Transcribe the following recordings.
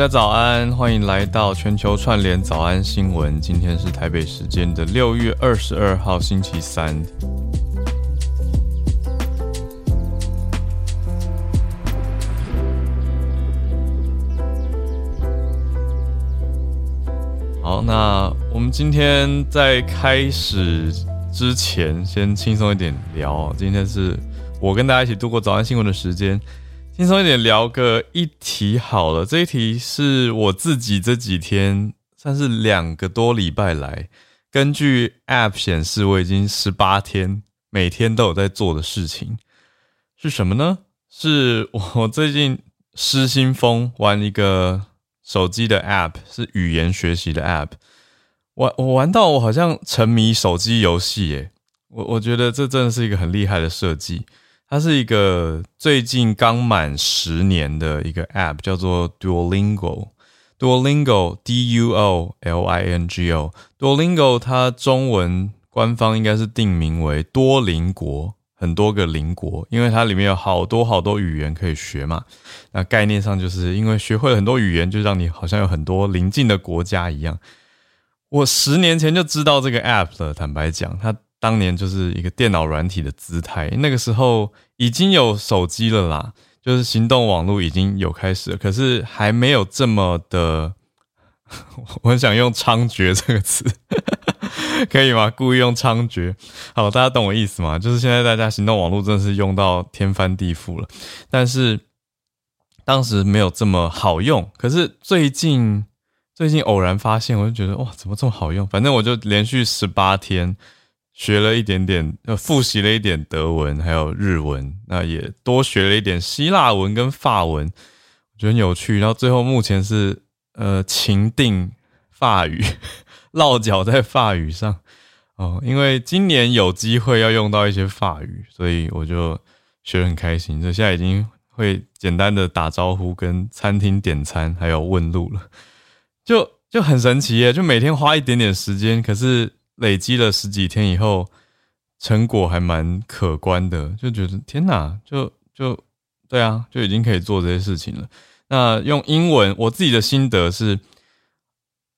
大家早安，欢迎来到全球串联早安新闻。今天是台北时间的六月二十二号，星期三。好，那我们今天在开始之前，先轻松一点聊。今天是我跟大家一起度过早安新闻的时间。轻松一点聊个一题好了，这一题是我自己这几天算是两个多礼拜来，根据 App 显示我已经十八天每天都有在做的事情是什么呢？是我最近失心疯玩一个手机的 App，是语言学习的 App，玩我玩到我好像沉迷手机游戏耶，我我觉得这真的是一个很厉害的设计。它是一个最近刚满十年的一个 App，叫做 Duolingo。Duolingo，D U O L I N G O。Duolingo 它中文官方应该是定名为多邻国，很多个邻国，因为它里面有好多好多语言可以学嘛。那概念上就是因为学会了很多语言，就让你好像有很多邻近的国家一样。我十年前就知道这个 App 了，坦白讲，它。当年就是一个电脑软体的姿态，那个时候已经有手机了啦，就是行动网络已经有开始了，可是还没有这么的，我很想用猖獗这个词，可以吗？故意用猖獗，好，大家懂我意思吗？就是现在大家行动网络真的是用到天翻地覆了，但是当时没有这么好用，可是最近最近偶然发现，我就觉得哇，怎么这么好用？反正我就连续十八天。学了一点点，呃，复习了一点德文，还有日文，那也多学了一点希腊文跟法文，我觉得很有趣。然后最后目前是呃，情定法语，落脚在法语上哦，因为今年有机会要用到一些法语，所以我就学得很开心。就现在已经会简单的打招呼、跟餐厅点餐，还有问路了，就就很神奇耶！就每天花一点点时间，可是。累积了十几天以后，成果还蛮可观的，就觉得天哪，就就对啊，就已经可以做这些事情了。那用英文，我自己的心得是，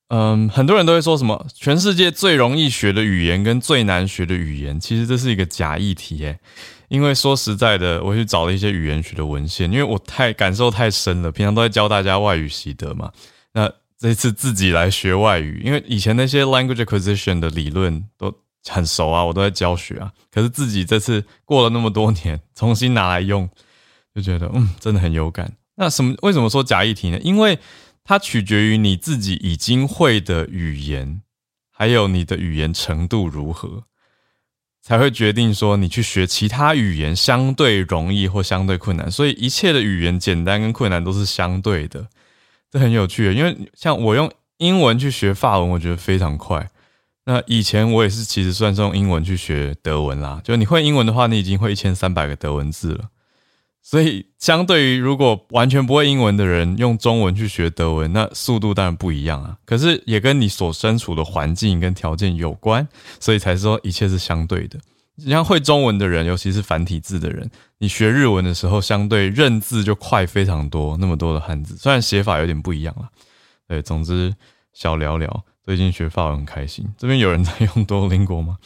嗯，很多人都会说什么全世界最容易学的语言跟最难学的语言，其实这是一个假议题耶。因为说实在的，我去找了一些语言学的文献，因为我太感受太深了，平常都在教大家外语习得嘛，这次自己来学外语，因为以前那些 language acquisition 的理论都很熟啊，我都在教学啊。可是自己这次过了那么多年，重新拿来用，就觉得嗯，真的很有感。那什么？为什么说假议题呢？因为它取决于你自己已经会的语言，还有你的语言程度如何，才会决定说你去学其他语言相对容易或相对困难。所以一切的语言简单跟困难都是相对的。这很有趣，因为像我用英文去学法文，我觉得非常快。那以前我也是，其实算是用英文去学德文啦。就你会英文的话，你已经会一千三百个德文字了。所以，相对于如果完全不会英文的人用中文去学德文，那速度当然不一样啊。可是也跟你所身处的环境跟条件有关，所以才说一切是相对的。你像会中文的人，尤其是繁体字的人，你学日文的时候，相对认字就快非常多。那么多的汉字，虽然写法有点不一样了，对，总之小聊聊。最近学法文很开心。这边有人在用多邻国吗？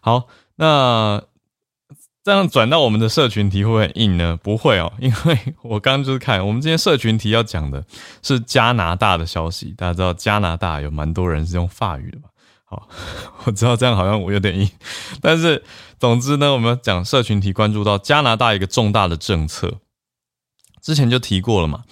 好，那这样转到我们的社群题会不会很硬呢？不会哦，因为我刚刚就是看我们今天社群题要讲的是加拿大的消息。大家知道加拿大有蛮多人是用法语的吧？我知道这样好像我有点硬，但是总之呢，我们讲社群体关注到加拿大一个重大的政策，之前就提过了嘛。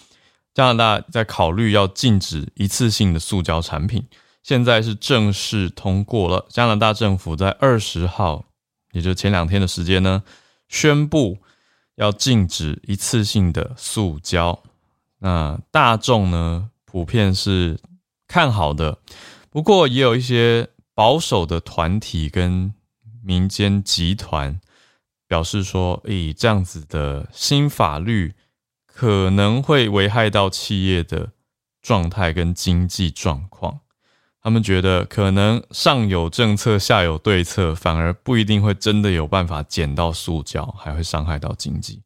加拿大在考虑要禁止一次性的塑胶产品，现在是正式通过了。加拿大政府在二十号，也就前两天的时间呢，宣布要禁止一次性的塑胶。那大众呢，普遍是看好的。不过也有一些保守的团体跟民间集团表示说，诶，这样子的新法律可能会危害到企业的状态跟经济状况。他们觉得可能上有政策，下有对策，反而不一定会真的有办法减到塑胶，还会伤害到经济。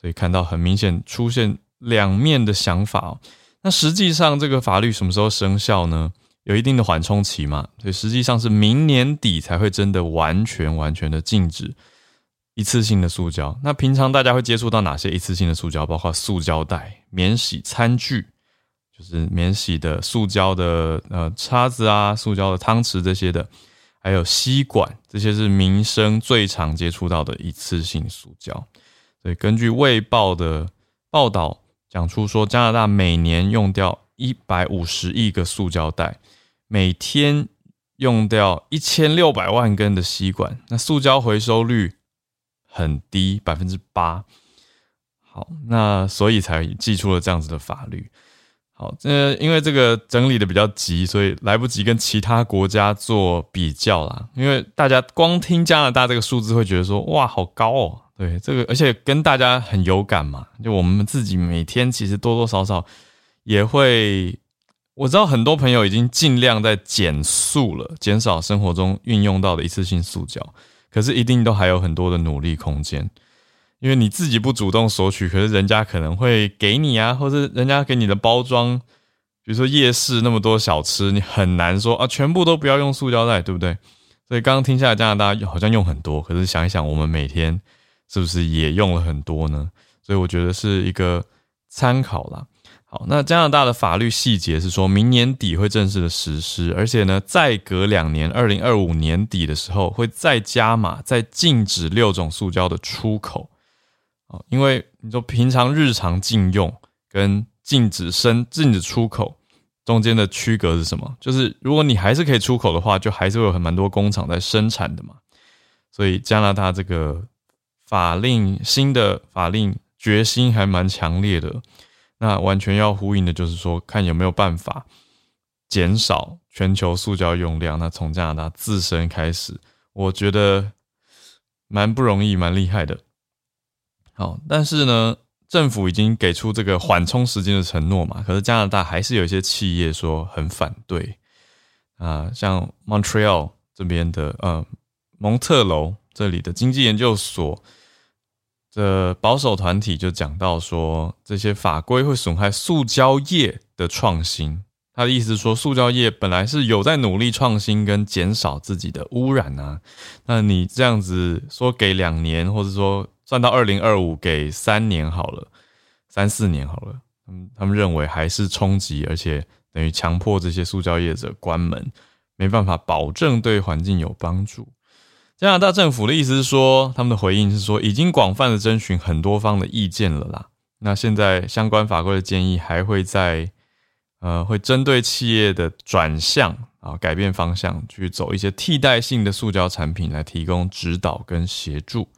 所以看到很明显出现两面的想法。那实际上这个法律什么时候生效呢？有一定的缓冲期嘛，所以实际上是明年底才会真的完全完全的禁止一次性的塑胶。那平常大家会接触到哪些一次性的塑胶？包括塑胶袋、免洗餐具，就是免洗的塑胶的呃叉子啊、塑胶的汤匙这些的，还有吸管，这些是民生最常接触到的一次性塑胶。所以根据《卫报》的报道讲出说，加拿大每年用掉一百五十亿个塑胶袋。每天用掉一千六百万根的吸管，那塑胶回收率很低，百分之八。好，那所以才寄出了这样子的法律。好，这因为这个整理的比较急，所以来不及跟其他国家做比较啦。因为大家光听加拿大这个数字，会觉得说哇，好高哦。对，这个而且跟大家很有感嘛，就我们自己每天其实多多少少也会。我知道很多朋友已经尽量在减速了，减少生活中运用到的一次性塑胶，可是一定都还有很多的努力空间。因为你自己不主动索取，可是人家可能会给你啊，或者人家给你的包装，比如说夜市那么多小吃，你很难说啊，全部都不要用塑胶袋，对不对？所以刚刚听下来，加拿大好像用很多，可是想一想，我们每天是不是也用了很多呢？所以我觉得是一个参考啦。好，那加拿大的法律细节是说明年底会正式的实施，而且呢，再隔两年，二零二五年底的时候会再加码，再禁止六种塑胶的出口。哦，因为你说平常日常禁用跟禁止生禁止出口中间的区隔是什么？就是如果你还是可以出口的话，就还是会有很蛮多工厂在生产的嘛。所以加拿大这个法令新的法令决心还蛮强烈的。那完全要呼应的就是说，看有没有办法减少全球塑胶用量。那从加拿大自身开始，我觉得蛮不容易，蛮厉害的。好，但是呢，政府已经给出这个缓冲时间的承诺嘛，可是加拿大还是有一些企业说很反对啊，像 Montreal 这边的呃蒙特楼这里的经济研究所。的保守团体就讲到说，这些法规会损害塑胶业的创新。他的意思是说，塑胶业本来是有在努力创新跟减少自己的污染啊。那你这样子说给两年，或者说算到二零二五给三年好了，三四年好了，他们他们认为还是冲击，而且等于强迫这些塑胶业者关门，没办法保证对环境有帮助。加拿大政府的意思是说，他们的回应是说，已经广泛的征询很多方的意见了啦。那现在相关法规的建议还会在，呃，会针对企业的转向啊，改变方向，去走一些替代性的塑胶产品来提供指导跟协助。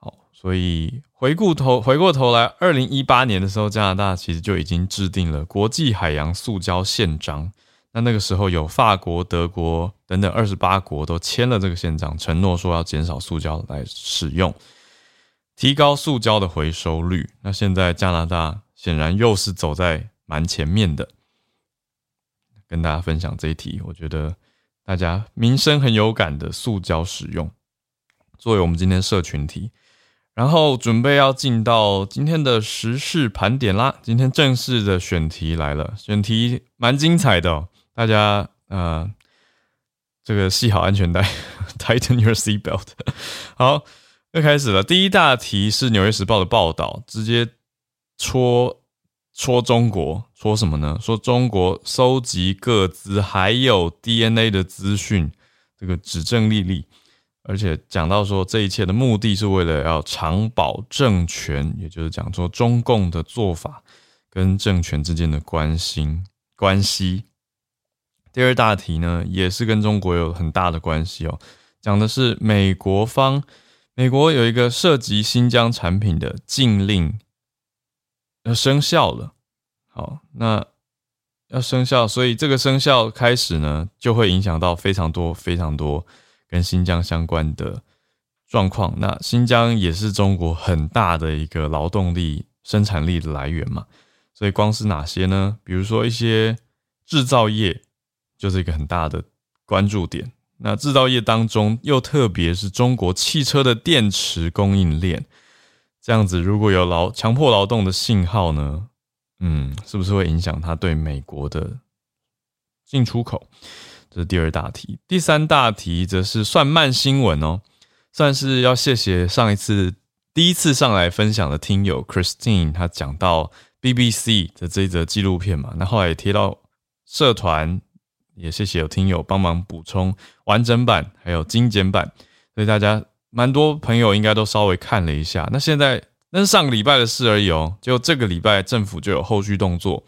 好，所以回顾头回过头来，二零一八年的时候，加拿大其实就已经制定了国际海洋塑胶宪章。那那个时候有法国、德国等等二十八国都签了这个宪章，承诺说要减少塑胶来使用，提高塑胶的回收率。那现在加拿大显然又是走在蛮前面的，跟大家分享这一题，我觉得大家民生很有感的塑胶使用，作为我们今天社群题，然后准备要进到今天的时事盘点啦。今天正式的选题来了，选题蛮精彩的。大家呃，这个系好安全带，tighten your seat belt。好，又开始了。第一大题是《纽约时报》的报道，直接戳戳中国，戳什么呢？说中国收集各资还有 DNA 的资讯，这个指证立立，而且讲到说这一切的目的是为了要长保政权，也就是讲说中共的做法跟政权之间的关心关系。第二大题呢，也是跟中国有很大的关系哦，讲的是美国方，美国有一个涉及新疆产品的禁令要生效了。好，那要生效，所以这个生效开始呢，就会影响到非常多非常多跟新疆相关的状况。那新疆也是中国很大的一个劳动力生产力的来源嘛，所以光是哪些呢？比如说一些制造业。就是一个很大的关注点。那制造业当中，又特别是中国汽车的电池供应链，这样子如果有劳强迫劳动的信号呢，嗯，是不是会影响它对美国的进出口？这是第二大题。第三大题则是算慢新闻哦，算是要谢谢上一次第一次上来分享的听友 Christine，他讲到 BBC 的这一则纪录片嘛，那后来也贴到社团，也谢谢有听友帮忙补充完整版还有精简版，所以大家蛮多朋友应该都稍微看了一下。那现在。那是上个礼拜的事而已哦，就这个礼拜政府就有后续动作。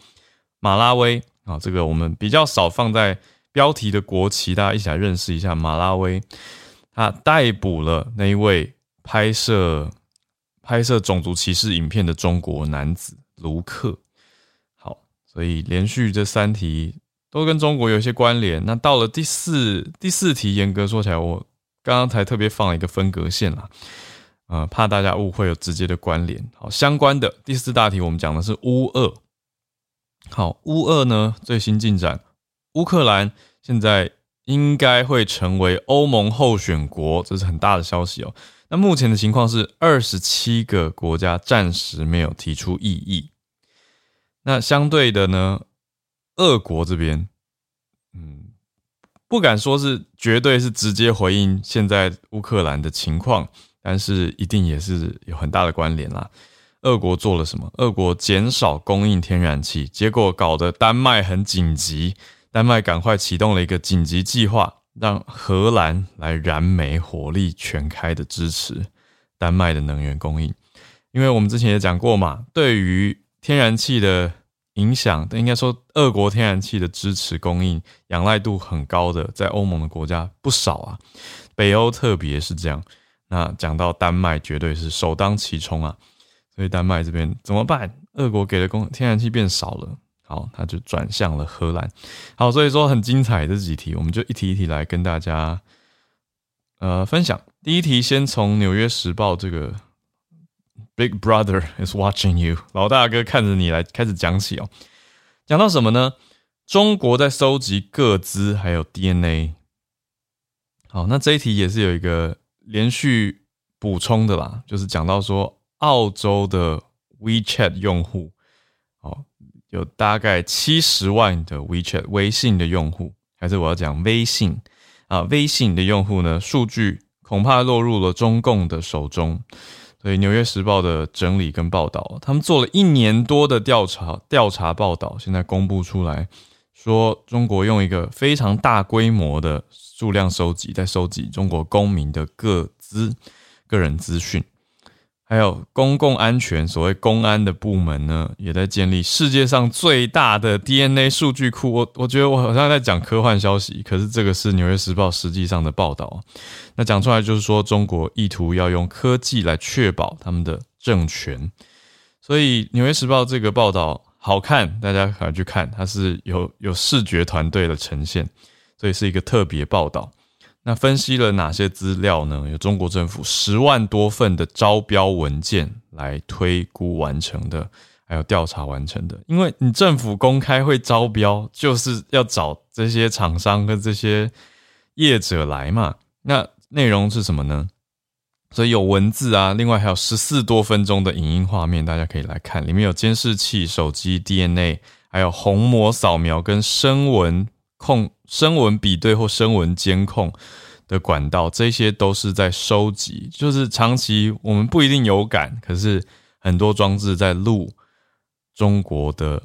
马拉维啊，这个我们比较少放在标题的国旗，大家一起来认识一下马拉维。他逮捕了那一位拍摄拍摄种族歧视影片的中国男子卢克。好，所以连续这三题都跟中国有一些关联。那到了第四第四题，严格说起来，我刚刚才特别放了一个分隔线啦。呃，怕大家误会有直接的关联。好，相关的第四大题，我们讲的是乌俄。好，乌俄呢最新进展，乌克兰现在应该会成为欧盟候选国，这是很大的消息哦。那目前的情况是，二十七个国家暂时没有提出异议。那相对的呢，俄国这边，嗯，不敢说是绝对是直接回应现在乌克兰的情况。但是一定也是有很大的关联啦。俄国做了什么？俄国减少供应天然气，结果搞得丹麦很紧急。丹麦赶快启动了一个紧急计划，让荷兰来燃煤火力全开的支持丹麦的能源供应。因为我们之前也讲过嘛，对于天然气的影响，应该说俄国天然气的支持供应仰赖度很高的，在欧盟的国家不少啊，北欧特别是这样。那讲到丹麦，绝对是首当其冲啊！所以丹麦这边怎么办？俄国给的供天然气变少了，好，他就转向了荷兰。好，所以说很精彩这几题，我们就一题一题来跟大家呃分享。第一题先从《纽约时报》这个 “Big Brother is watching you”，老大哥看着你来开始讲起哦。讲到什么呢？中国在收集各资还有 DNA。好，那这一题也是有一个。连续补充的啦，就是讲到说，澳洲的 WeChat 用户，哦，有大概七十万的 WeChat 微信的用户，还是我要讲微信啊，微信的用户呢，数据恐怕落入了中共的手中。所以《纽约时报》的整理跟报道，他们做了一年多的调查，调查报道现在公布出来，说中国用一个非常大规模的。数量收集，在收集中国公民的各资、个人资讯，还有公共安全，所谓公安的部门呢，也在建立世界上最大的 DNA 数据库。我我觉得我好像在讲科幻消息，可是这个是《纽约时报》实际上的报道。那讲出来就是说，中国意图要用科技来确保他们的政权。所以，《纽约时报》这个报道好看，大家可以去看，它是有有视觉团队的呈现。所以是一个特别报道。那分析了哪些资料呢？有中国政府十万多份的招标文件来推估完成的，还有调查完成的。因为你政府公开会招标，就是要找这些厂商跟这些业者来嘛。那内容是什么呢？所以有文字啊，另外还有十四多分钟的影音画面，大家可以来看。里面有监视器、手机 DNA，还有虹膜扫描跟声纹。控声纹比对或声纹监控的管道，这些都是在收集。就是长期我们不一定有感，可是很多装置在录中国的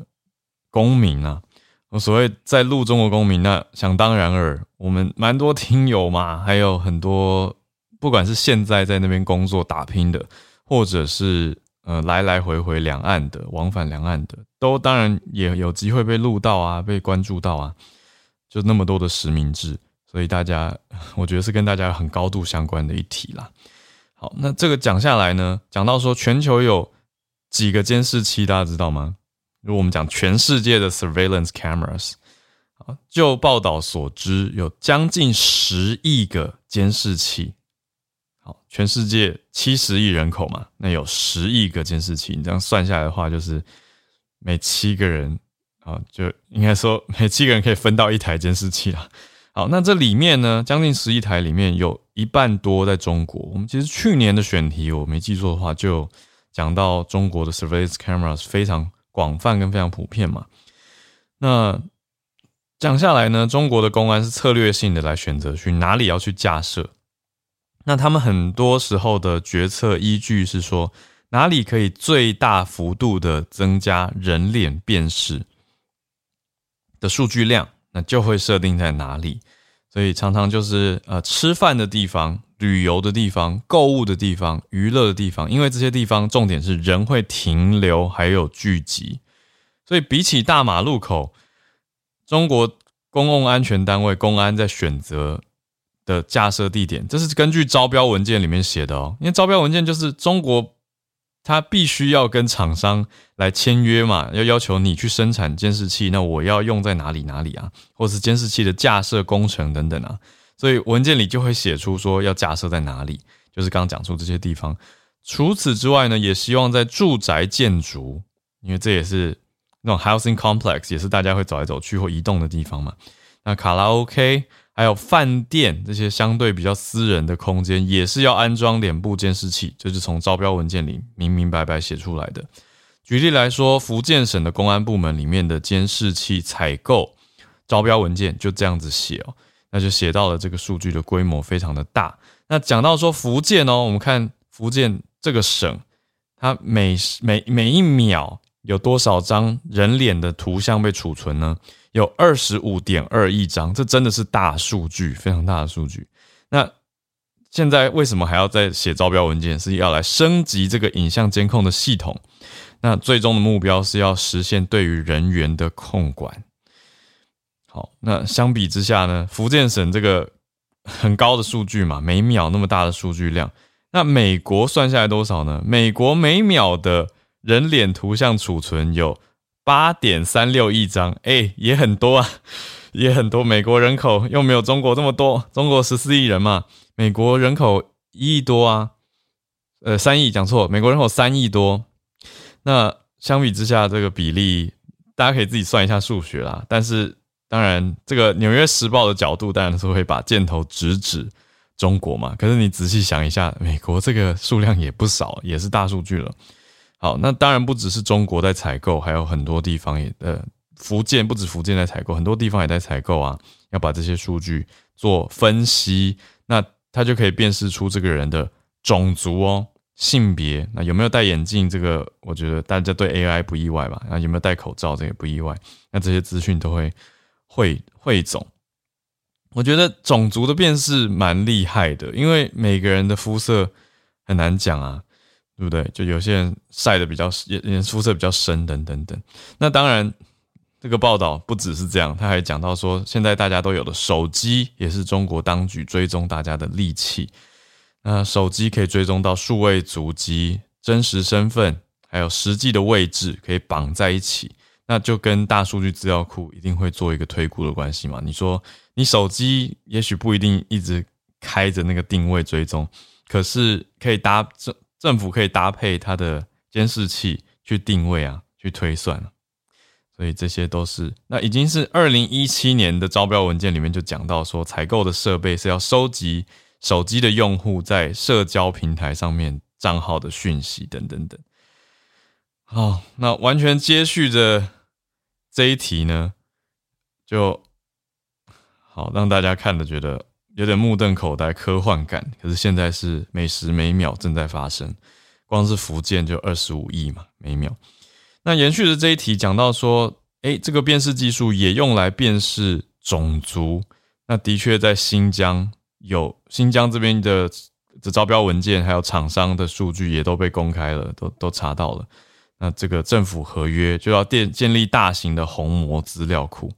公民啊。我所谓在录中国公民，那想当然尔，我们蛮多听友嘛，还有很多不管是现在在那边工作打拼的，或者是呃来来回回两岸的往返两岸的，都当然也有机会被录到啊，被关注到啊。就那么多的实名制，所以大家 我觉得是跟大家很高度相关的一题啦。好，那这个讲下来呢，讲到说全球有几个监视器，大家知道吗？如果我们讲全世界的 surveillance cameras，啊，就报道所知，有将近十亿个监视器。好，全世界七十亿人口嘛，那有十亿个监视器，你这样算下来的话，就是每七个人。啊，就应该说每七个人可以分到一台监视器啦。好，那这里面呢，将近十一台里面有一半多在中国。我们其实去年的选题，我没记错的话，就讲到中国的 surveillance cameras 非常广泛跟非常普遍嘛。那讲下来呢，中国的公安是策略性的来选择去哪里要去架设。那他们很多时候的决策依据是说，哪里可以最大幅度的增加人脸辨识的数据量，那就会设定在哪里。所以常常就是呃吃饭的地方、旅游的地方、购物的地方、娱乐的地方，因为这些地方重点是人会停留还有聚集，所以比起大马路口，中国公共安全单位公安在选择的架设地点，这是根据招标文件里面写的哦，因为招标文件就是中国。他必须要跟厂商来签约嘛，要要求你去生产监视器，那我要用在哪里哪里啊，或是监视器的架设工程等等啊，所以文件里就会写出说要架设在哪里，就是刚刚讲出这些地方。除此之外呢，也希望在住宅建筑，因为这也是那种 housing complex，也是大家会走来走去或移动的地方嘛。那卡拉 OK。还有饭店这些相对比较私人的空间，也是要安装脸部监视器，就是从招标文件里明明白白写出来的。举例来说，福建省的公安部门里面的监视器采购招标文件就这样子写哦，那就写到了这个数据的规模非常的大。那讲到说福建哦，我们看福建这个省，它每每每一秒有多少张人脸的图像被储存呢？有二十五点二亿张，这真的是大数据，非常大的数据。那现在为什么还要再写招标文件？是要来升级这个影像监控的系统。那最终的目标是要实现对于人员的控管。好，那相比之下呢，福建省这个很高的数据嘛，每秒那么大的数据量，那美国算下来多少呢？美国每秒的人脸图像储存有。八点三六亿张，哎，也很多啊，也很多。美国人口又没有中国这么多，中国十四亿人嘛，美国人口一亿多啊，呃，三亿讲错，美国人口三亿多。那相比之下，这个比例大家可以自己算一下数学啦。但是当然，这个《纽约时报》的角度当然是会把箭头直指中国嘛。可是你仔细想一下，美国这个数量也不少，也是大数据了。好，那当然不只是中国在采购，还有很多地方也呃，福建不止福建在采购，很多地方也在采购啊。要把这些数据做分析，那他就可以辨识出这个人的种族哦、性别，那有没有戴眼镜？这个我觉得大家对 AI 不意外吧？啊，有没有戴口罩？这也不意外。那这些资讯都会汇汇总。我觉得种族的辨识蛮厉害的，因为每个人的肤色很难讲啊。对不对？就有些人晒的比较颜肤色比较深，等等等。那当然，这个报道不只是这样，他还讲到说，现在大家都有的手机也是中国当局追踪大家的利器。那手机可以追踪到数位足迹、真实身份，还有实际的位置，可以绑在一起。那就跟大数据资料库一定会做一个推估的关系嘛？你说你手机也许不一定一直开着那个定位追踪，可是可以搭这。政府可以搭配它的监视器去定位啊，去推算所以这些都是那已经是二零一七年的招标文件里面就讲到说，采购的设备是要收集手机的用户在社交平台上面账号的讯息等等等。好，那完全接续着这一题呢，就好让大家看的觉得。有点目瞪口呆，科幻感。可是现在是每时每秒正在发生，光是福建就二十五亿嘛每秒。那延续的这一题讲到说，诶，这个辨识技术也用来辨识种族。那的确在新疆有新疆这边的的招标文件，还有厂商的数据也都被公开了，都都查到了。那这个政府合约就要建建立大型的虹膜资料库。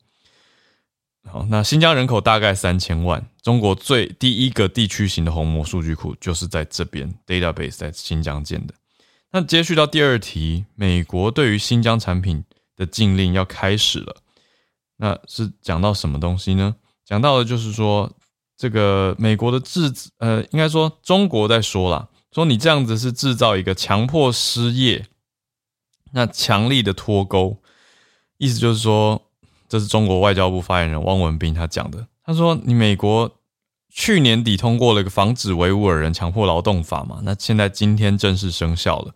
好，那新疆人口大概三千万，中国最第一个地区型的虹膜数据库就是在这边，database 在新疆建的。那接续到第二题，美国对于新疆产品的禁令要开始了，那是讲到什么东西呢？讲到的就是说，这个美国的制，呃，应该说中国在说啦，说你这样子是制造一个强迫失业，那强力的脱钩，意思就是说。这是中国外交部发言人汪文斌他讲的。他说：“你美国去年底通过了一个防止维吾尔人强迫劳动法嘛？那现在今天正式生效了。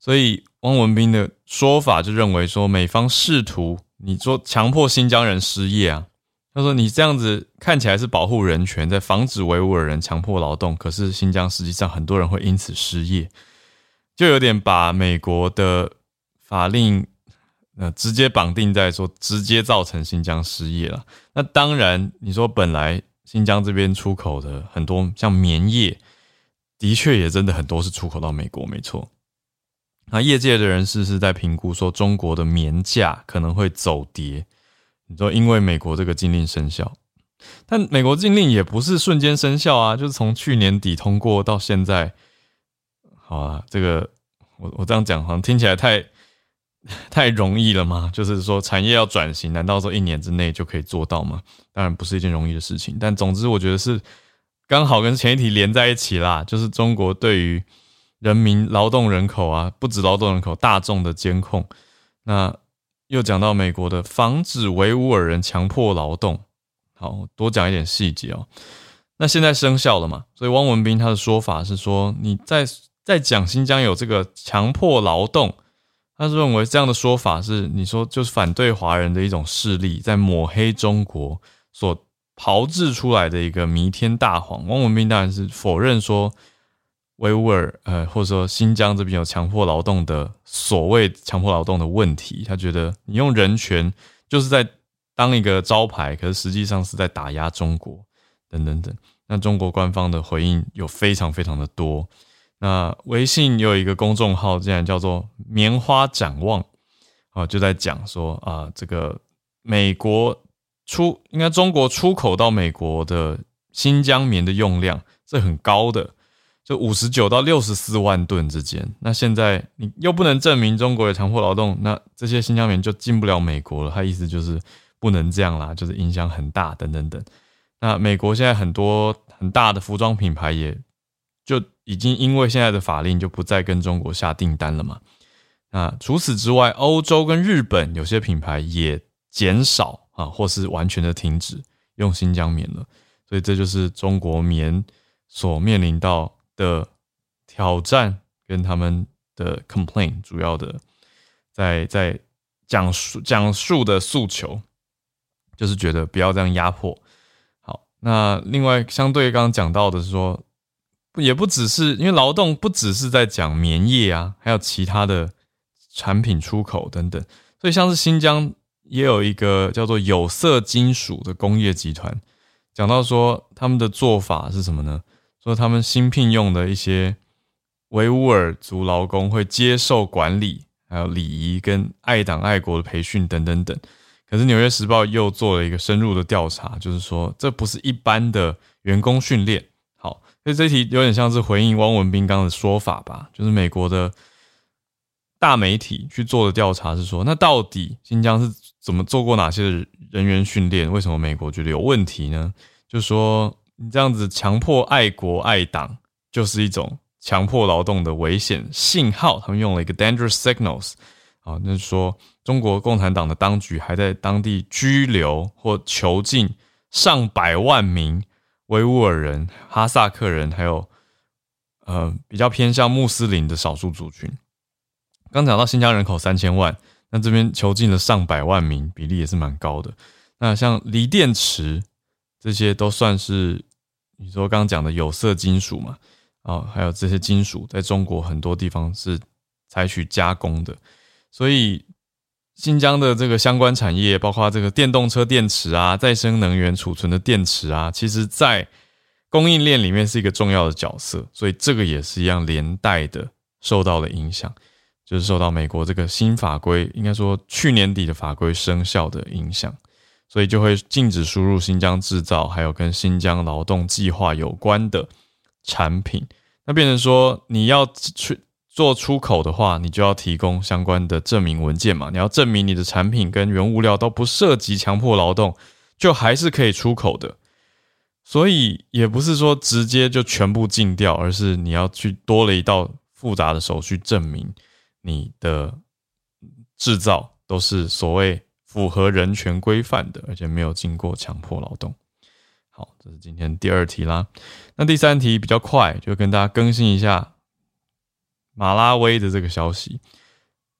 所以汪文斌的说法就认为说，美方试图你说强迫新疆人失业啊。他说你这样子看起来是保护人权，在防止维吾尔人强迫劳动，可是新疆实际上很多人会因此失业，就有点把美国的法令那直接绑定在说直接造成新疆失业了。那当然，你说本来新疆这边出口的很多像棉业，的确也真的很多是出口到美国，没错。那业界的人士是在评估说，中国的棉价可能会走跌。你说，因为美国这个禁令生效，但美国禁令也不是瞬间生效啊，就是从去年底通过到现在。好啊，这个我我这样讲好像听起来太 太容易了吗？就是说产业要转型，难道说一年之内就可以做到吗？当然不是一件容易的事情。但总之，我觉得是刚好跟前一题连在一起啦，就是中国对于人民劳动人口啊，不止劳动人口大众的监控，那。又讲到美国的防止维吾尔人强迫劳动，好多讲一点细节哦。那现在生效了嘛？所以汪文斌他的说法是说，你在在讲新疆有这个强迫劳动，他是认为这样的说法是你说就是反对华人的一种势力，在抹黑中国所炮制出来的一个弥天大谎。汪文斌当然是否认说。维吾尔，呃，或者说新疆这边有强迫劳动的所谓强迫劳动的问题，他觉得你用人权就是在当一个招牌，可是实际上是在打压中国，等等等。那中国官方的回应有非常非常的多。那微信有一个公众号，竟然叫做“棉花展望”，啊，就在讲说啊，这个美国出应该中国出口到美国的新疆棉的用量是很高的。就五十九到六十四万吨之间，那现在你又不能证明中国有强迫劳动，那这些新疆棉就进不了美国了。他意思就是不能这样啦，就是影响很大，等等等。那美国现在很多很大的服装品牌也就已经因为现在的法令就不再跟中国下订单了嘛。那除此之外，欧洲跟日本有些品牌也减少啊，或是完全的停止用新疆棉了。所以这就是中国棉所面临到。的挑战跟他们的 complain 主要的在在讲述讲述的诉求，就是觉得不要这样压迫。好，那另外相对刚刚讲到的是说，也不只是因为劳动不只是在讲棉业啊，还有其他的产品出口等等。所以像是新疆也有一个叫做有色金属的工业集团，讲到说他们的做法是什么呢？说他们新聘用的一些维吾尔族劳工会接受管理、还有礼仪跟爱党爱国的培训等等等。可是《纽约时报》又做了一个深入的调查，就是说这不是一般的员工训练。所以这题有点像是回应汪文斌刚的说法吧？就是美国的大媒体去做的调查是说，那到底新疆是怎么做过哪些人员训练？为什么美国觉得有问题呢？就说。你这样子强迫爱国爱党，就是一种强迫劳动的危险信号。他们用了一个 dangerous signals，啊，那是说中国共产党的当局还在当地拘留或囚禁上百万名维吾尔人、哈萨克人，还有呃比较偏向穆斯林的少数族群。刚讲到新疆人口三千万，那这边囚禁了上百万名，比例也是蛮高的。那像锂电池。这些都算是你说刚刚讲的有色金属嘛？啊，还有这些金属在中国很多地方是采取加工的，所以新疆的这个相关产业，包括这个电动车电池啊、再生能源储存的电池啊，其实在供应链里面是一个重要的角色，所以这个也是一样连带的受到了影响，就是受到美国这个新法规，应该说去年底的法规生效的影响。所以就会禁止输入新疆制造，还有跟新疆劳动计划有关的产品。那变成说，你要去做出口的话，你就要提供相关的证明文件嘛？你要证明你的产品跟原物料都不涉及强迫劳动，就还是可以出口的。所以也不是说直接就全部禁掉，而是你要去多了一道复杂的手续，证明你的制造都是所谓。符合人权规范的，而且没有经过强迫劳动。好，这是今天第二题啦。那第三题比较快，就跟大家更新一下马拉威的这个消息，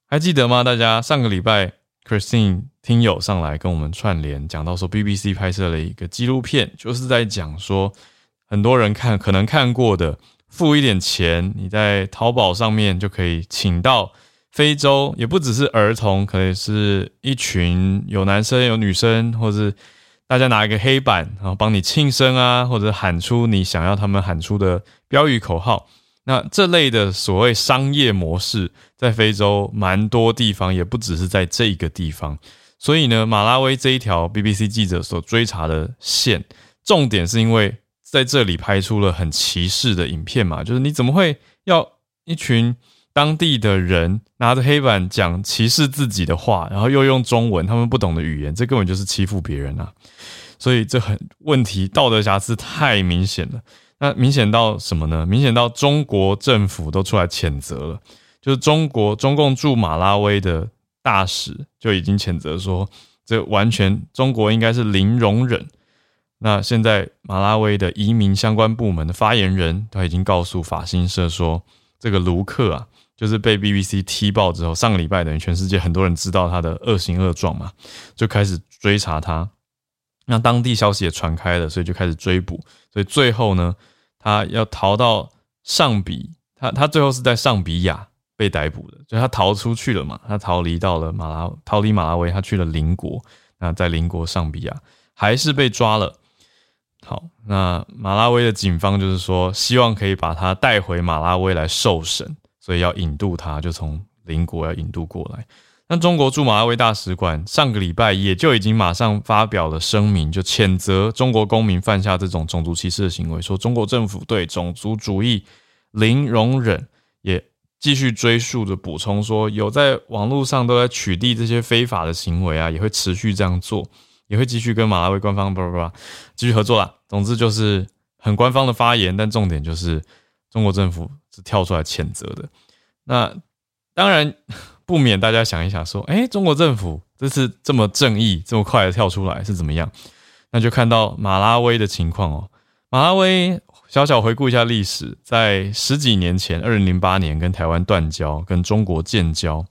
还记得吗？大家上个礼拜 Christine 听友上来跟我们串联，讲到说 BBC 拍摄了一个纪录片，就是在讲说很多人看可能看过的，付一点钱，你在淘宝上面就可以请到非洲，也不只是儿童，可能是一群有男生有女生，或是大家拿一个黑板，然后帮你庆生啊，或者喊出你想要他们喊出的标语口号。那这类的所谓商业模式，在非洲蛮多地方，也不只是在这一个地方。所以呢，马拉维这一条 BBC 记者所追查的线，重点是因为在这里拍出了很歧视的影片嘛，就是你怎么会要一群当地的人拿着黑板讲歧视自己的话，然后又用中文他们不懂的语言，这根本就是欺负别人啊！所以这很问题，道德瑕疵太明显了。那明显到什么呢？明显到中国政府都出来谴责了，就是中国中共驻马拉维的大使就已经谴责说，这完全中国应该是零容忍。那现在马拉维的移民相关部门的发言人他已经告诉法新社说，这个卢克啊，就是被 BBC 踢爆之后，上个礼拜等于全世界很多人知道他的恶行恶状嘛，就开始追查他。那当地消息也传开了，所以就开始追捕。所以最后呢，他要逃到上比，他他最后是在上比亚被逮捕的，就他逃出去了嘛，他逃离到了马拉，逃离马拉维，他去了邻国。那在邻国上比亚还是被抓了。好，那马拉维的警方就是说，希望可以把他带回马拉维来受审，所以要引渡他，就从邻国要引渡过来。中国驻马拉维大使馆上个礼拜也就已经马上发表了声明，就谴责中国公民犯下这种种族歧视的行为，说中国政府对种族主义零容忍，也继续追溯着补充说，有在网络上都在取缔这些非法的行为啊，也会持续这样做，也会继续跟马拉维官方叭叭叭继续合作啦。总之就是很官方的发言，但重点就是中国政府是跳出来谴责的。那当然。不免大家想一想，说：“哎，中国政府这次这么正义，这么快的跳出来是怎么样？”那就看到马拉维的情况哦。马拉维小小回顾一下历史，在十几年前，二零零八年跟台湾断交，跟中国建交。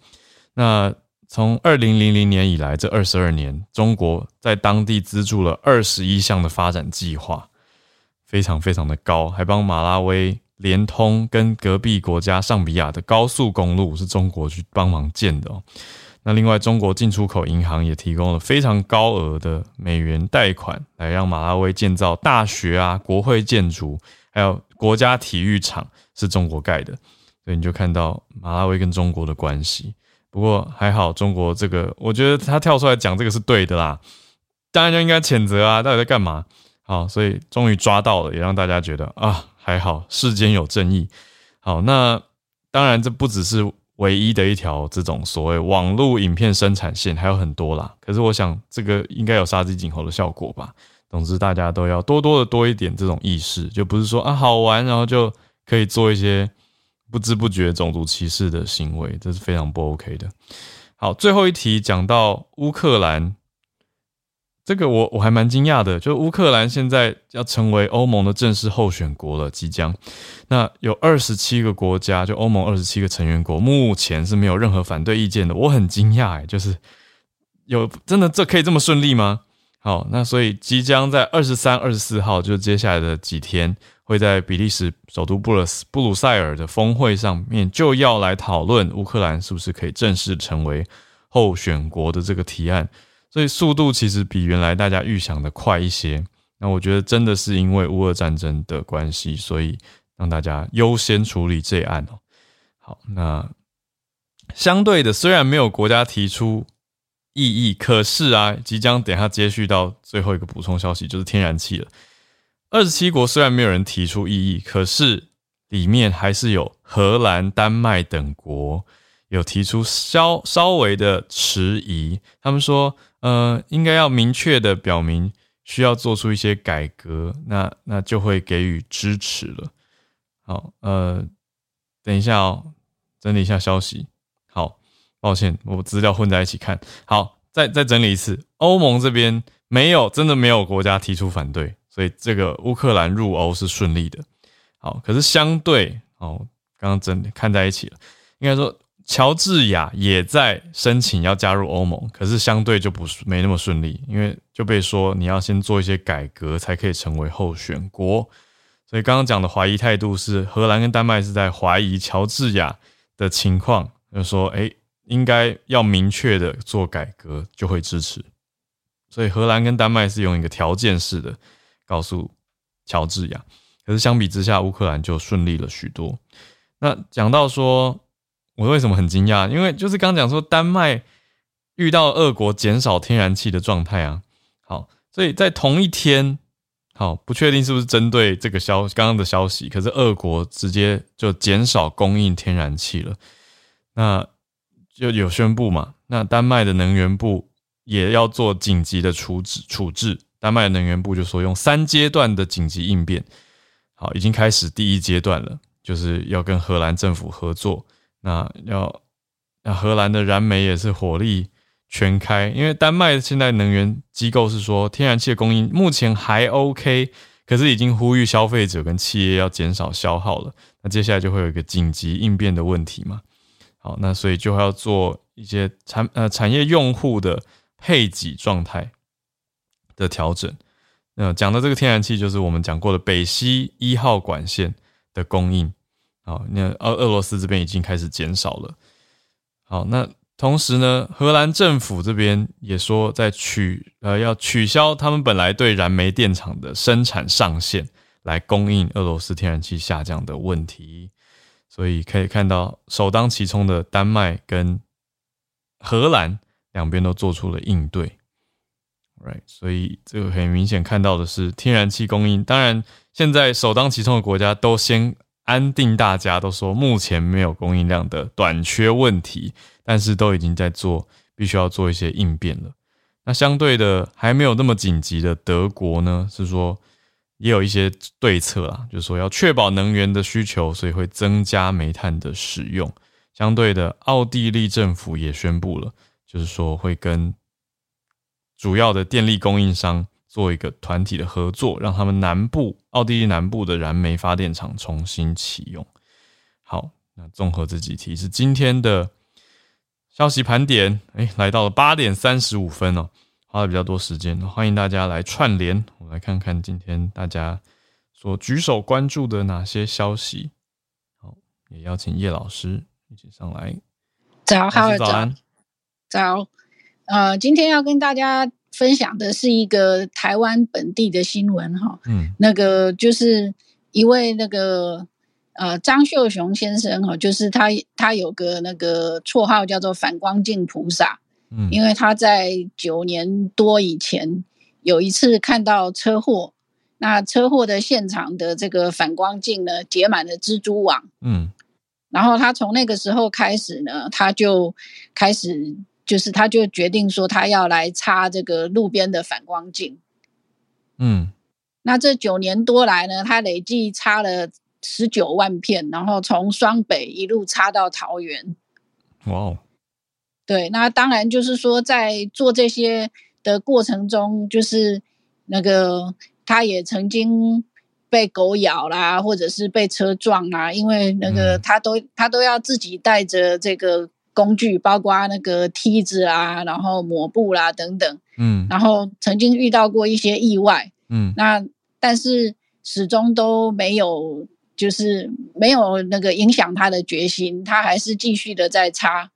那从二零零零年以来，这二十二年，中国在当地资助了二十一项的发展计划，非常非常的高，还帮马拉维。联通跟隔壁国家上比亚的高速公路是中国去帮忙建的哦。那另外，中国进出口银行也提供了非常高额的美元贷款，来让马拉维建造大学啊、国会建筑，还有国家体育场是中国盖的。所以你就看到马拉维跟中国的关系。不过还好，中国这个我觉得他跳出来讲这个是对的啦，当然就应该谴责啊，到底在干嘛？好，所以终于抓到了，也让大家觉得啊。还好世间有正义。好，那当然这不只是唯一的一条这种所谓网络影片生产线，还有很多啦。可是我想这个应该有杀鸡儆猴的效果吧。总之大家都要多多的多一点这种意识，就不是说啊好玩，然后就可以做一些不知不觉种族歧视的行为，这是非常不 OK 的。好，最后一题讲到乌克兰。这个我我还蛮惊讶的，就乌克兰现在要成为欧盟的正式候选国了，即将。那有二十七个国家，就欧盟二十七个成员国，目前是没有任何反对意见的。我很惊讶，哎，就是有真的这可以这么顺利吗？好，那所以即将在二十三、二十四号，就接下来的几天，会在比利时首都布鲁斯布鲁塞尔的峰会上面，就要来讨论乌克兰是不是可以正式成为候选国的这个提案。所以速度其实比原来大家预想的快一些。那我觉得真的是因为乌俄战争的关系，所以让大家优先处理这案哦。好，那相对的，虽然没有国家提出异议，可是啊，即将等下接续到最后一个补充消息，就是天然气了。二十七国虽然没有人提出异议，可是里面还是有荷兰、丹麦等国有提出稍稍微的迟疑。他们说。呃，应该要明确的表明需要做出一些改革，那那就会给予支持了。好，呃，等一下哦，整理一下消息。好，抱歉，我资料混在一起看。好，再再整理一次，欧盟这边没有，真的没有国家提出反对，所以这个乌克兰入欧是顺利的。好，可是相对哦，刚刚整理看在一起了。应该说，乔治亚也在申请要加入欧盟，可是相对就不没那么顺利，因为就被说你要先做一些改革才可以成为候选国。所以刚刚讲的怀疑态度是荷兰跟丹麦是在怀疑乔治亚的情况，就说哎，应该要明确的做改革就会支持。所以荷兰跟丹麦是用一个条件式的告诉乔治亚，可是相比之下，乌克兰就顺利了许多。那讲到说，我为什么很惊讶？因为就是刚讲说，丹麦遇到俄国减少天然气的状态啊。好，所以在同一天，好不确定是不是针对这个消刚刚的消息，可是俄国直接就减少供应天然气了。那就有宣布嘛？那丹麦的能源部。也要做紧急的处置处置。丹麦能源部就说用三阶段的紧急应变，好，已经开始第一阶段了，就是要跟荷兰政府合作。那要那荷兰的燃煤也是火力全开，因为丹麦现在能源机构是说天然气的供应目前还 OK，可是已经呼吁消费者跟企业要减少消耗了。那接下来就会有一个紧急应变的问题嘛？好，那所以就要做一些产呃产业用户的。配给状态的调整，那讲的这个天然气就是我们讲过的北溪一号管线的供应。好，那俄俄罗斯这边已经开始减少了。好，那同时呢，荷兰政府这边也说在取呃要取消他们本来对燃煤电厂的生产上限，来供应俄罗斯天然气下降的问题。所以可以看到首当其冲的丹麦跟荷兰。两边都做出了应对，right，所以这个很明显看到的是天然气供应。当然，现在首当其冲的国家都先安定，大家都说目前没有供应量的短缺问题，但是都已经在做，必须要做一些应变了。那相对的还没有那么紧急的德国呢，是说也有一些对策啊，就是说要确保能源的需求，所以会增加煤炭的使用。相对的，奥地利政府也宣布了。就是说，会跟主要的电力供应商做一个团体的合作，让他们南部奥地利南部的燃煤发电厂重新启用。好，那综合这几题是今天的消息盘点。哎，来到了八点三十五分哦，花了比较多时间。欢迎大家来串联，我们来看看今天大家所举手关注的哪些消息。好，也邀请叶老师一起上来。早，好，早安。早，呃，今天要跟大家分享的是一个台湾本地的新闻哈，嗯，那个就是一位那个呃张秀雄先生哈，就是他他有个那个绰号叫做反光镜菩萨，嗯，因为他在九年多以前有一次看到车祸，那车祸的现场的这个反光镜呢结满了蜘蛛网，嗯，然后他从那个时候开始呢，他就开始。就是他，就决定说他要来擦这个路边的反光镜。嗯，那这九年多来呢，他累计擦了十九万片，然后从双北一路擦到桃园。哇哦！对，那当然就是说，在做这些的过程中，就是那个他也曾经被狗咬啦，或者是被车撞啦，因为那个他都他都要自己带着这个。工具包括那个梯子啊，然后抹布啦等等，嗯，然后曾经遇到过一些意外，嗯，那但是始终都没有，就是没有那个影响他的决心，他还是继续的在擦。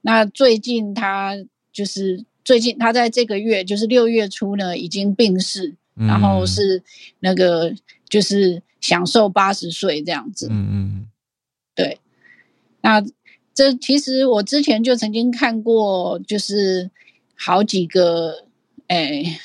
那最近他就是最近他在这个月就是六月初呢已经病逝，然后是那个就是享受八十岁这样子，嗯嗯，对，那。这其实我之前就曾经看过，就是好几个，哎，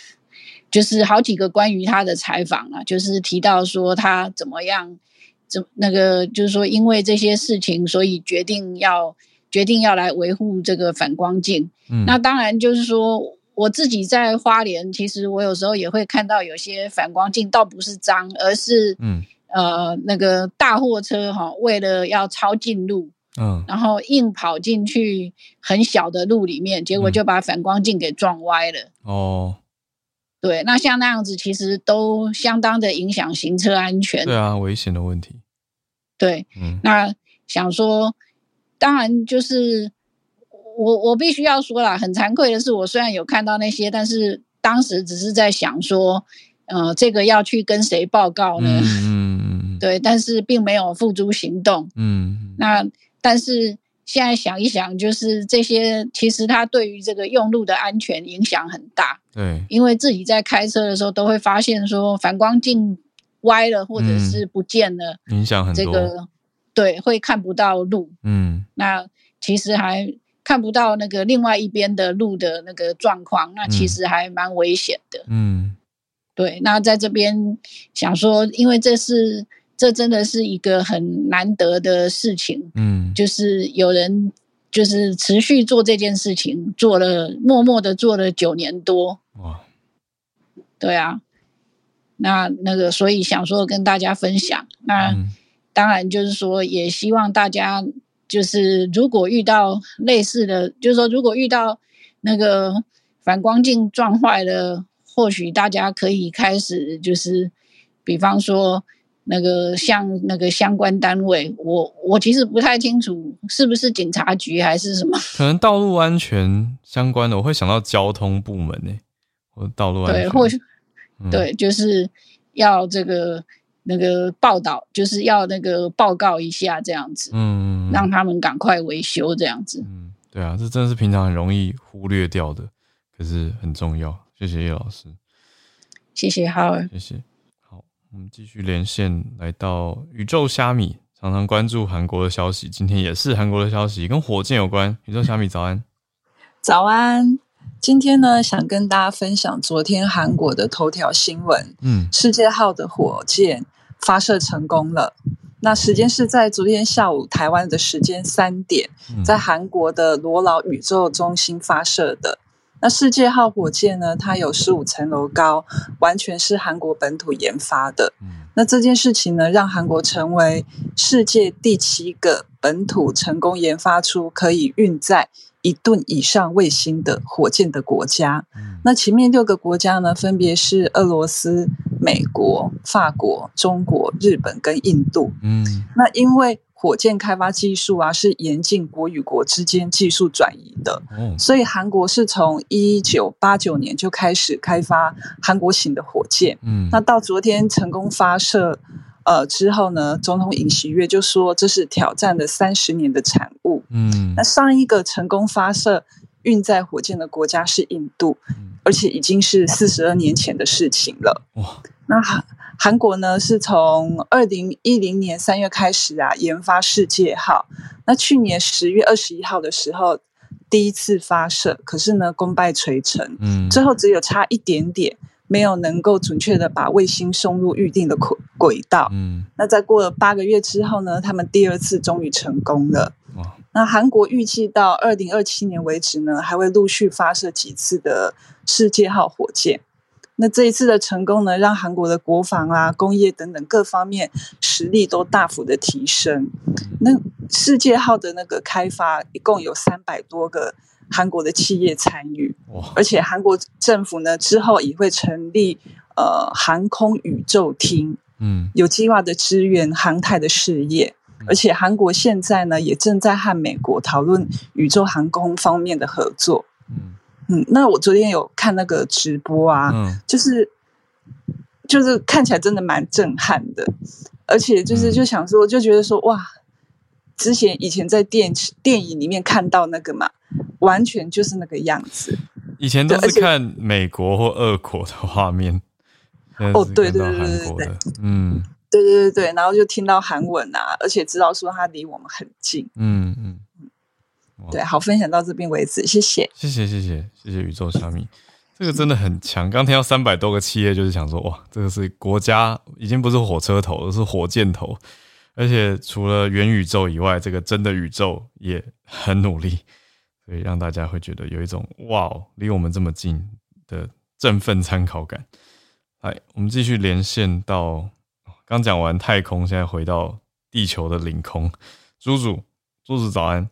就是好几个关于他的采访啊，就是提到说他怎么样，怎那个就是说因为这些事情，所以决定要决定要来维护这个反光镜。嗯，那当然就是说我自己在花莲，其实我有时候也会看到有些反光镜，倒不是脏，而是嗯呃那个大货车哈，为了要超近路。嗯，然后硬跑进去很小的路里面，结果就把反光镜给撞歪了。哦，对，那像那样子，其实都相当的影响行车安全。对啊，危险的问题。对，嗯，那想说，当然就是我我必须要说了，很惭愧的是，我虽然有看到那些，但是当时只是在想说，呃，这个要去跟谁报告呢？嗯，对，但是并没有付诸行动。嗯，那但是。现在想一想，就是这些，其实它对于这个用路的安全影响很大。对，因为自己在开车的时候都会发现说反光镜歪了或者是不见了，影响很多。这个对，会看不到路。嗯，那其实还看不到那个另外一边的路的那个状况，那其实还蛮危险的。嗯，对。那在这边想说，因为这是。这真的是一个很难得的事情，嗯，就是有人就是持续做这件事情，做了默默的做了九年多，哇，对啊，那那个所以想说跟大家分享，那当然就是说也希望大家就是如果遇到类似的，就是说如果遇到那个反光镜撞坏了，或许大家可以开始就是比方说。那个像那个相关单位，我我其实不太清楚是不是警察局还是什么，可能道路安全相关的，我会想到交通部门呢，或道路安全，对，或许对，就是要这个那个报道，就是要那个报告一下这样子，嗯，让他们赶快维修这样子，嗯，对啊，这真的是平常很容易忽略掉的，可是很重要。谢谢叶老师，谢谢浩儿，谢谢。我们继续连线，来到宇宙虾米，常常关注韩国的消息。今天也是韩国的消息，跟火箭有关。宇宙虾米，早安！早安！今天呢，想跟大家分享昨天韩国的头条新闻。嗯，世界号的火箭发射成功了。那时间是在昨天下午台湾的时间三点，在韩国的罗老宇宙中心发射的。那世界号火箭呢？它有十五层楼高，完全是韩国本土研发的。那这件事情呢，让韩国成为世界第七个本土成功研发出可以运载一吨以上卫星的火箭的国家。那前面六个国家呢，分别是俄罗斯、美国、法国、中国、日本跟印度。嗯，那因为。火箭开发技术啊，是严禁国与国之间技术转移的。嗯，所以韩国是从一九八九年就开始开发韩国型的火箭。嗯，那到昨天成功发射，呃之后呢，总统尹锡悦就说这是挑战了三十年的产物。嗯，那上一个成功发射运载火箭的国家是印度，而且已经是四十二年前的事情了。哇，那韩。韩国呢是从二零一零年三月开始啊研发世界号，那去年十月二十一号的时候第一次发射，可是呢功败垂成，嗯，最后只有差一点点，没有能够准确的把卫星送入预定的轨轨道，嗯，那在过了八个月之后呢，他们第二次终于成功了，那韩国预计到二零二七年为止呢，还会陆续发射几次的世界号火箭。那这一次的成功呢，让韩国的国防啊、工业等等各方面实力都大幅的提升。那世界号的那个开发，一共有三百多个韩国的企业参与，而且韩国政府呢之后也会成立呃航空宇宙厅，嗯，有计划的支援航太的事业。而且韩国现在呢也正在和美国讨论宇宙航空方面的合作。嗯，那我昨天有看那个直播啊，就是就是看起来真的蛮震撼的，而且就是就想说，就觉得说哇，之前以前在电电影里面看到那个嘛，完全就是那个样子。以前都是看美国或俄国的画面，哦，对对对对对，嗯，对对对对，然后就听到韩文啊，而且知道说他离我们很近，嗯嗯。对，好，分享到这边为止，谢谢，谢谢，谢谢，谢谢宇宙小米，这个真的很强。刚听到三百多个企业，就是想说，哇，这个是国家已经不是火车头，而是火箭头，而且除了元宇宙以外，这个真的宇宙也很努力，所以让大家会觉得有一种哇，离我们这么近的振奋参考感。来，我们继续连线到刚讲完太空，现在回到地球的领空，猪猪，猪猪早安。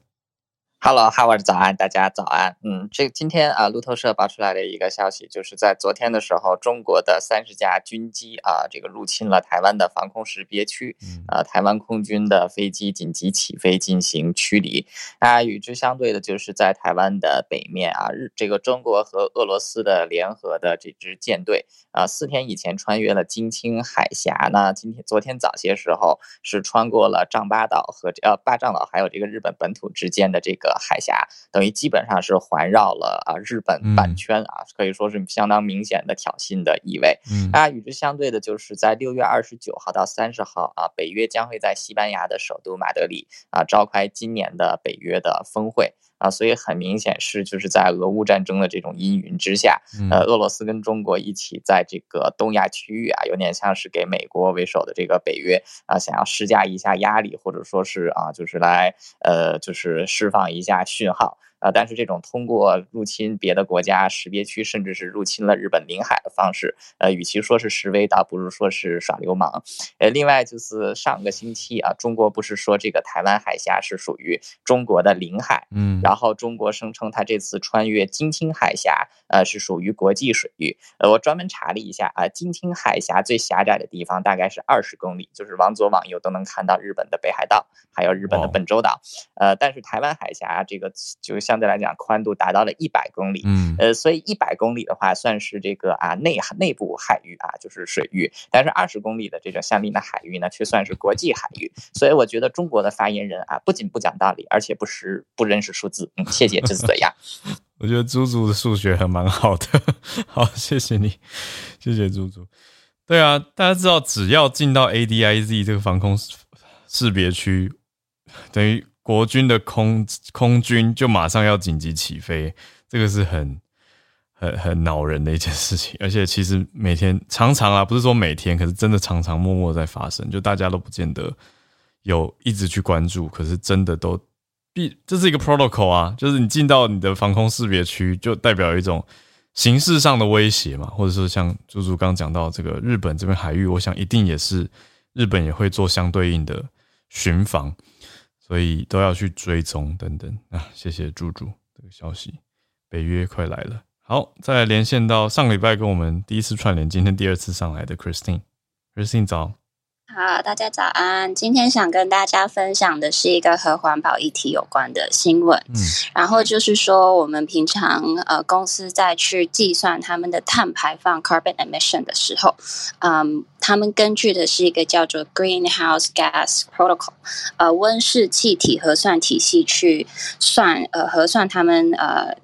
Hello，哈 d 早安，大家早安。嗯，这今天啊，路透社爆出来的一个消息，就是在昨天的时候，中国的三十架军机啊，这个入侵了台湾的防空识别区，啊，台湾空军的飞机紧急起飞进行驱离。啊，与之相对的，就是在台湾的北面啊，日这个中国和俄罗斯的联合的这支舰队啊，四天以前穿越了金青海峡，那今天昨天早些时候是穿过了丈八岛和呃八丈岛，还有这个日本本土之间的这个。海峡等于基本上是环绕了啊日本半圈啊，可以说是相当明显的挑衅的意味。啊，与之相对的就是在六月二十九号到三十号啊，北约将会在西班牙的首都马德里啊召开今年的北约的峰会。啊，所以很明显是就是在俄乌战争的这种阴云之下，呃，俄罗斯跟中国一起在这个东亚区域啊，有点像是给美国为首的这个北约啊，想要施加一下压力，或者说是啊，就是来呃，就是释放一下讯号。啊，但是这种通过入侵别的国家识别区，甚至是入侵了日本领海的方式，呃，与其说是示威，倒不如说是耍流氓。呃，另外就是上个星期啊，中国不是说这个台湾海峡是属于中国的领海，嗯，然后中国声称它这次穿越金青海峡，呃，是属于国际水域。呃，我专门查了一下啊，金青海峡最狭窄的地方大概是二十公里，就是往左往右都能看到日本的北海道，还有日本的本州岛。呃，但是台湾海峡这个就像。相对来讲，宽度达到了一百公里，嗯，呃，所以一百公里的话，算是这个啊内内部海域啊，就是水域。但是二十公里的这个相邻的海域呢，却算是国际海域。所以我觉得中国的发言人啊，不仅不讲道理，而且不识不认识数字。嗯，谢谢，这是怎样？我觉得猪猪的数学还蛮好的。好，谢谢你，谢谢猪猪。对啊，大家知道，只要进到 ADIZ 这个防空识别区，等于。国军的空空军就马上要紧急起飞，这个是很很很恼人的一件事情。而且其实每天常常啊，不是说每天，可是真的常常默默在发生。就大家都不见得有一直去关注，可是真的都必这是一个 protocol 啊，就是你进到你的防空识别区，就代表一种形式上的威胁嘛，或者说像猪猪刚讲到这个日本这边海域，我想一定也是日本也会做相对应的巡防。所以都要去追踪等等啊！谢谢猪猪这个消息，北约快来了。好，再来连线到上个礼拜跟我们第一次串联，今天第二次上来的 Christine，Christine 早。好，大家早安。今天想跟大家分享的是一个和环保议题有关的新闻。嗯，然后就是说，我们平常呃公司在去计算他们的碳排放 （carbon emission） 的时候，嗯，他们根据的是一个叫做 Greenhouse Gas Protocol，呃，温室气体核算体系去算呃核算他们呃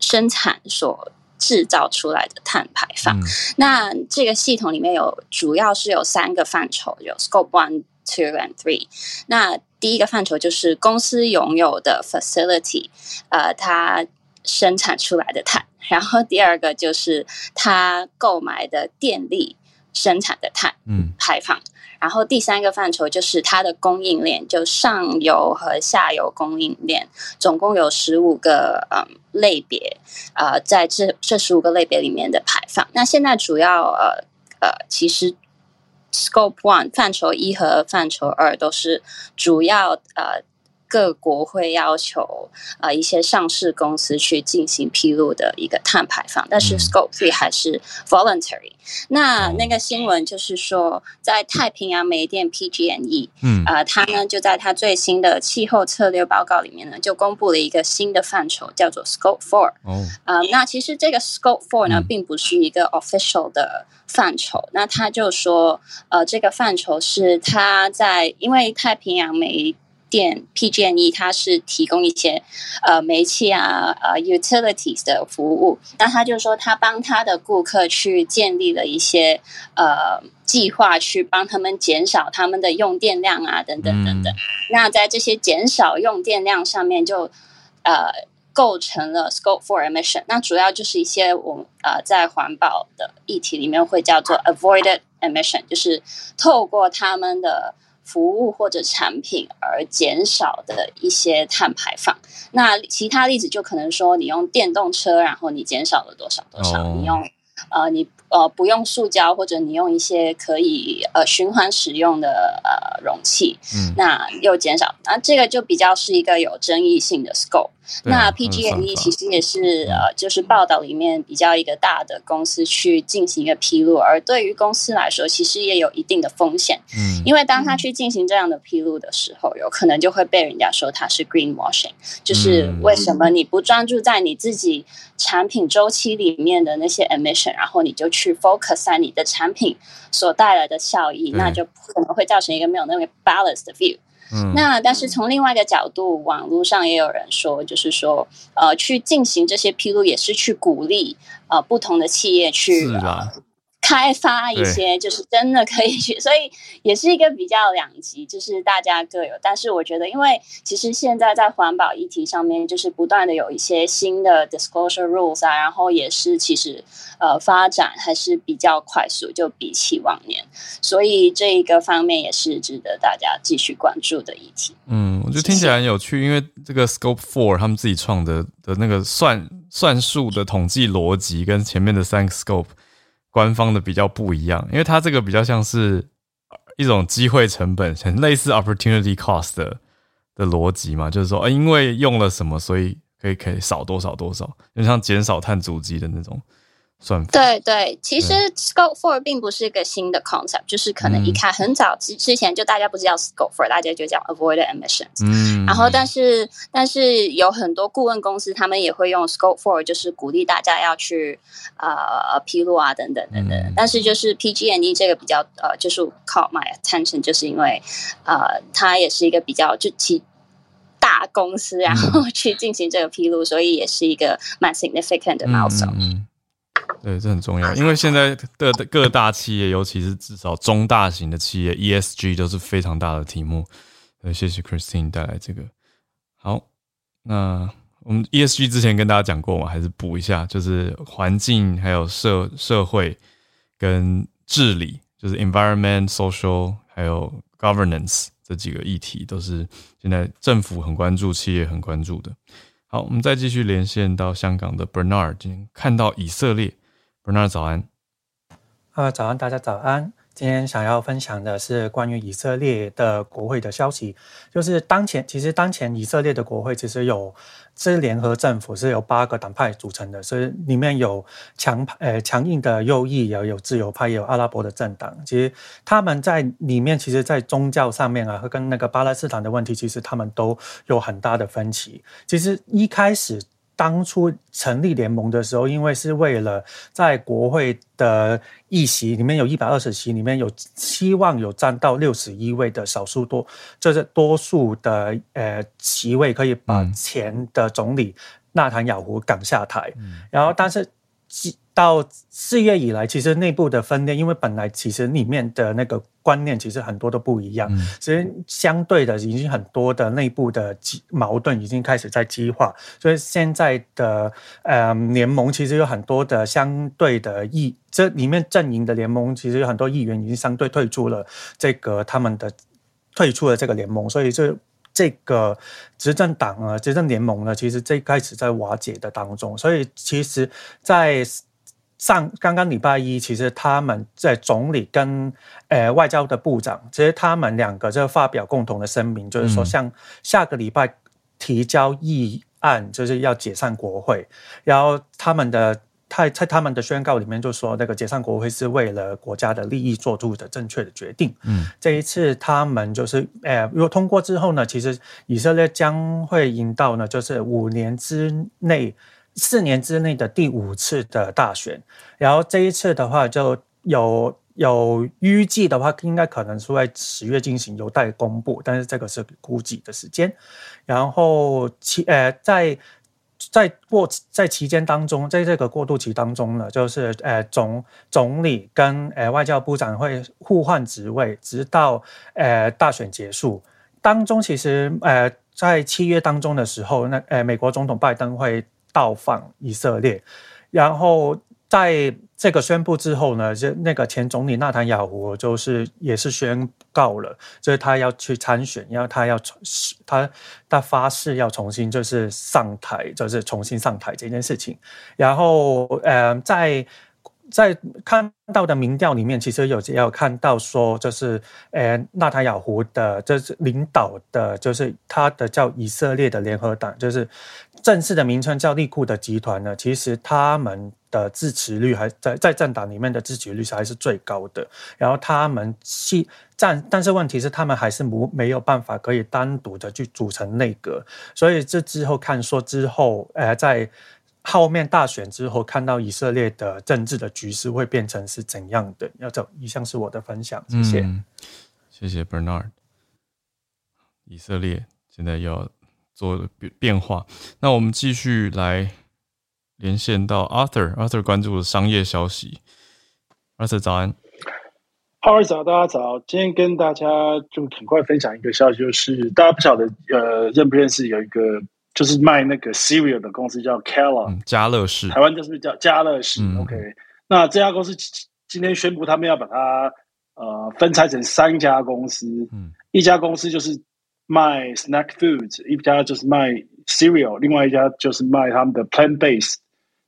生产所。制造出来的碳排放，那这个系统里面有主要是有三个范畴，有 Scope One、Two and Three。那第一个范畴就是公司拥有的 facility，呃，它生产出来的碳；然后第二个就是它购买的电力生产的碳排放。然后第三个范畴就是它的供应链，就上游和下游供应链，总共有十五个嗯类别，呃，在这这十五个类别里面的排放。那现在主要呃呃，其实 Scope One 范畴一和范畴二都是主要呃。各国会要求啊一些上市公司去进行披露的一个碳排放，但是 Scope Three 还是 voluntary。那那个新闻就是说，在太平洋煤电 PG&E，嗯啊，它呢就在它最新的气候策略报告里面呢，就公布了一个新的范畴，叫做 Scope Four。哦，啊，那其实这个 Scope Four 呢，并不是一个 official 的范畴。那他就说，呃，这个范畴是它在因为太平洋煤电 PG&E 它是提供一些呃煤气啊呃 utilities 的服务，那他就说他帮他的顾客去建立了一些呃计划，去帮他们减少他们的用电量啊等等等等。那在这些减少用电量上面，就呃构成了 Scope Four emission。那主要就是一些我呃在环保的议题里面会叫做 avoided emission，就是透过他们的。服务或者产品而减少的一些碳排放。那其他例子就可能说，你用电动车，然后你减少了多少多少？你用呃，你呃不用塑胶，或者你用一些可以呃循环使用的呃容器，嗯，那又减少，那这个就比较是一个有争议性的 scope。那 PG&E 其实也是呃，就是报道里面比较一个大的公司去进行一个披露，而对于公司来说，其实也有一定的风险。嗯，因为当他去进行这样的披露的时候，有可能就会被人家说他是 greenwashing，就是为什么你不专注在你自己产品周期里面的那些 emission，然后你就去 focus 在你的产品所带来的效益，那就可能会造成一个没有那个 balanced view。那但是从另外一个角度，网络上也有人说，就是说，呃，去进行这些披露，也是去鼓励呃不同的企业去。开发一些就是真的可以去，所以也是一个比较两极，就是大家各有。但是我觉得，因为其实现在在环保议题上面，就是不断的有一些新的 disclosure rules 啊，然后也是其实呃发展还是比较快速，就比起往年，所以这一个方面也是值得大家继续关注的议题。嗯，我觉得听起来很有趣，因为这个 Scope Four 他们自己创的的那个算算术的统计逻辑，跟前面的三个 Scope。官方的比较不一样，因为它这个比较像是一种机会成本，很类似 opportunity cost 的的逻辑嘛，就是说，呃，因为用了什么，所以可以可以少多少多少，就像减少碳足迹的那种。对对，其实 Scope Four 并不是一个新的 concept，就是可能一看很早之之前就大家不是叫 Scope Four，大家就叫 Avoid Emissions。嗯，然后但是但是有很多顾问公司他们也会用 Scope Four，就是鼓励大家要去呃披露啊等等等等。但是就是 PG&E 这个比较呃，就是 caught my attention，就是因为呃它也是一个比较就其大公司，然后去进行这个披露，所以也是一个蛮 significant 的 milestone。对，这很重要，因为现在的各大企业，尤其是至少中大型的企业，ESG 都是非常大的题目。呃，谢谢 Christine 带来这个。好，那我们 ESG 之前跟大家讲过嘛，还是补一下，就是环境、还有社社会跟治理，就是 environment、social 还有 governance 这几个议题，都是现在政府很关注、企业很关注的。好，我们再继续连线到香港的 Bernard，今天看到以色列，Bernard 早安。啊，早安，大家早安。今天想要分享的是关于以色列的国会的消息，就是当前其实当前以色列的国会其实有这联合政府，是由八个党派组成的，所以里面有强呃强硬的右翼，也有自由派，也有阿拉伯的政党。其实他们在里面，其实，在宗教上面啊，和跟那个巴勒斯坦的问题，其实他们都有很大的分歧。其实一开始。当初成立联盟的时候，因为是为了在国会的议席里面有一百二十席，里面有希望有占到六十一位的少数多，就是多数的呃席位，可以把前的总理纳坦雅胡赶下台。然后，但是。到四月以来，其实内部的分裂，因为本来其实里面的那个观念其实很多都不一样，所以相对的已经很多的内部的矛盾已经开始在激化，所以现在的呃联盟其实有很多的相对的议，这里面阵营的联盟其实有很多议员已经相对退出了这个他们的退出了这个联盟，所以这。这个执政党啊，执政联盟呢，其实最开始在瓦解的当中，所以其实，在上刚刚礼拜一，其实他们在总理跟呃外交的部长，其实他们两个就发表共同的声明，就是说，像下个礼拜提交议案，就是要解散国会，然后他们的。他在他们的宣告里面就说，那个解散国会是为了国家的利益做出的正确的决定。嗯，这一次他们就是，呃，如果通过之后呢，其实以色列将会引到呢，就是五年之内、四年之内的第五次的大选。然后这一次的话，就有有预计的话，应该可能是在十月进行，有待公布，但是这个是估计的时间。然后其呃在。在过在期间当中，在这个过渡期当中呢，就是呃总总理跟呃外交部长会互换职位，直到呃大选结束。当中其实呃在七月当中的时候，那呃美国总统拜登会到访以色列，然后。在这个宣布之后呢，就那个前总理纳坦雅胡就是也是宣告了，就是他要去参选，然后他要他他发誓要重新就是上台，就是重新上台这件事情。然后嗯，在在看到的民调里面，其实有也有看到说，就是呃，纳塔雅胡的，就是领导的，就是他的叫以色列的联合党，就是正式的名称叫利库的集团呢。其实他们的支持率还在在政党里面的支持率还是最高的。然后他们系战，但是问题是他们还是没没有办法可以单独的去组成内阁。所以这之后看说之后，呃，在。后面大选之后，看到以色列的政治的局势会变成是怎样的？要走，以上是我的分享，谢谢。谢谢 Bernard。以色列现在要做变变化，那我们继续来连线到 Arthur，Arthur 关注的商业消息。Arthur 早安，Hello 早，大家早。今天跟大家就很快分享一个消息，就是大家不晓得呃认不认识有一个。就是卖那个 cereal 的公司叫 Kellogg，家乐氏，台湾就是叫家乐氏。OK，那这家公司今天宣布，他们要把它呃分拆成三家公司。嗯，一家公司就是卖 snack foods，一家就是卖 cereal，另外一家就是卖他们的 plant base，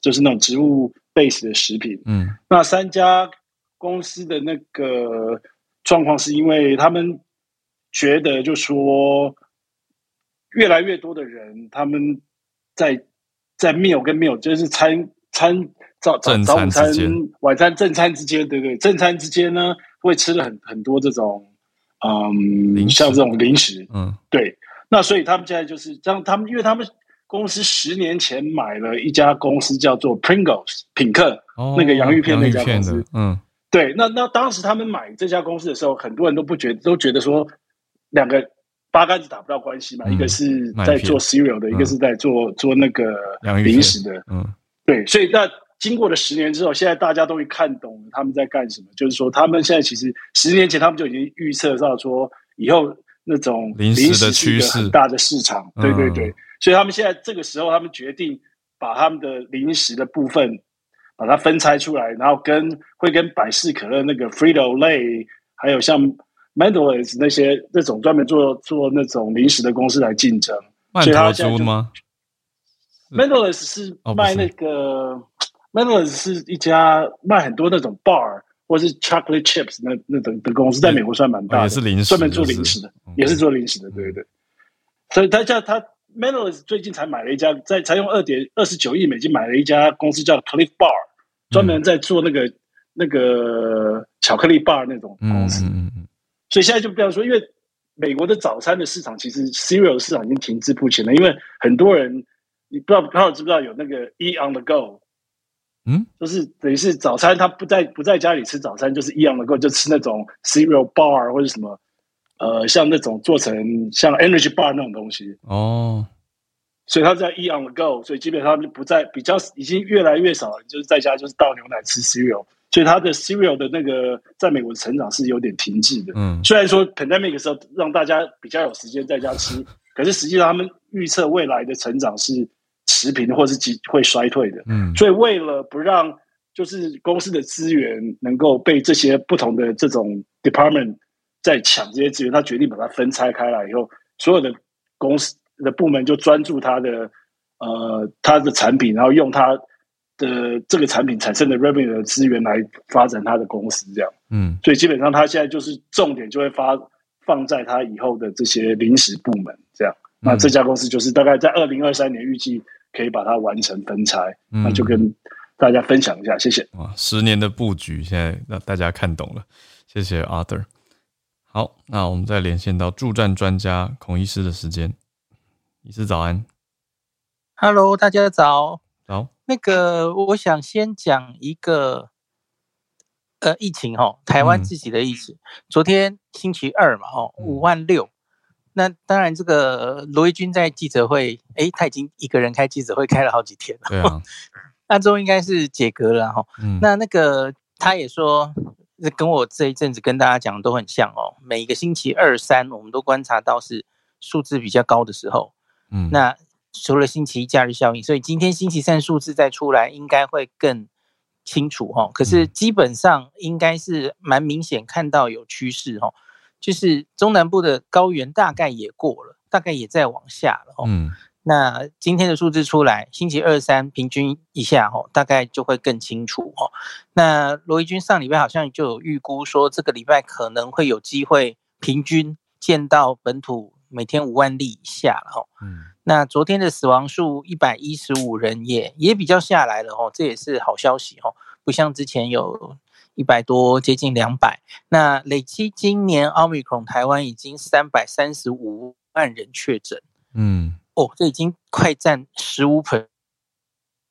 就是那种植物 base 的食品。嗯，那三家公司的那个状况是因为他们觉得就说。越来越多的人，他们在在 meal 跟 meal 就是餐餐早早早午餐晚餐正餐之间，对不对？正餐之间呢，会吃了很很多这种嗯，像这种零食，嗯，对。那所以他们现在就是让，他们因为他们公司十年前买了一家公司叫做 Pringles 品客，那个洋芋片那家公司，嗯，对。那那当时他们买这家公司的时候，很多人都不觉都觉得说两个。八竿子打不到关系嘛，一个是在做 cereal 的，一个是在做做那个零食的，嗯，对，所以那经过了十年之后，现在大家都会看懂了他们在干什么，就是说他们现在其实十年前他们就已经预测到说以后那种零食的趋势。很大的市场，对对对，所以他们现在这个时候他们决定把他们的零食的部分把它分拆出来，然后跟会跟百事可乐那个 Frito Lay 还有像。M e n d e l e s 那些那种专门做做那种零食的公司来竞争，所以他猪吗 m e n d e l e s 是。卖那个 m e n d e l e s 是一家卖很多那种 bar 或是 chocolate chips 那那种的公司，在美国算蛮大的，也是零食，专门做零食的，也是做零食的，对对对。所以他叫他 m e n d e l e s 最近才买了一家，在才用二点二十九亿美金买了一家公司叫 Cliff Bar，专门在做那个那个巧克力 bar 那种公司。所以现在就不要说，因为美国的早餐的市场其实 cereal 市场已经停滞不前了。因为很多人，你不知道，不知道知不知道有那个 eat on the go，嗯，就是等于是早餐他不在不在家里吃早餐，就是 eat on the go，就吃那种 cereal bar 或者什么，呃，像那种做成像 energy bar 那种东西哦。所以他在 eat on the go，所以基本上就不在比较已经越来越少，就是在家就是倒牛奶吃 cereal。所以它的 cereal 的那个在美国的成长是有点停滞的。嗯，虽然说 pandemic 的时候让大家比较有时间在家吃，可是实际上他们预测未来的成长是持平或是极会衰退的。嗯，所以为了不让就是公司的资源能够被这些不同的这种 department 在抢这些资源，他决定把它分拆开来以后，所有的公司的部门就专注它的呃它的产品，然后用它。的这个产品产生的 revenue 的资源来发展他的公司，这样，嗯，所以基本上他现在就是重点就会发放在他以后的这些临时部门，这样，那这家公司就是大概在二零二三年预计可以把它完成分拆，那就跟大家分享一下，谢谢。哇，十年的布局现在让大家看懂了，谢谢 Arthur。好，那我们再连线到助战专家孔医师的时间，医师早安，Hello，大家早。好，那个我想先讲一个，呃，疫情哈，台湾自己的疫情。昨天星期二嘛，哦，五万六。那当然，这个罗毅军在记者会，哎，他已经一个人开记者会开了好几天了。对啊，那周应该是解隔了哈。嗯。那那个他也说，跟我这一阵子跟大家讲都很像哦。每个星期二三，我们都观察到是数字比较高的时候。嗯。那。除了星期一假日效应，所以今天星期三数字再出来，应该会更清楚哈。可是基本上应该是蛮明显看到有趋势哈，就是中南部的高原大概也过了，大概也在往下了。嗯，那今天的数字出来，星期二三平均一下哦，大概就会更清楚哦。那罗伊军上礼拜好像就有预估说，这个礼拜可能会有机会平均见到本土每天五万例以下了哦。嗯，那昨天的死亡数一百一十五人也也比较下来了哦，这也是好消息哦，不像之前有一百多接近两百。那累积今年奥密克戎台湾已经三百三十五万人确诊，嗯。哦，这已经快占十五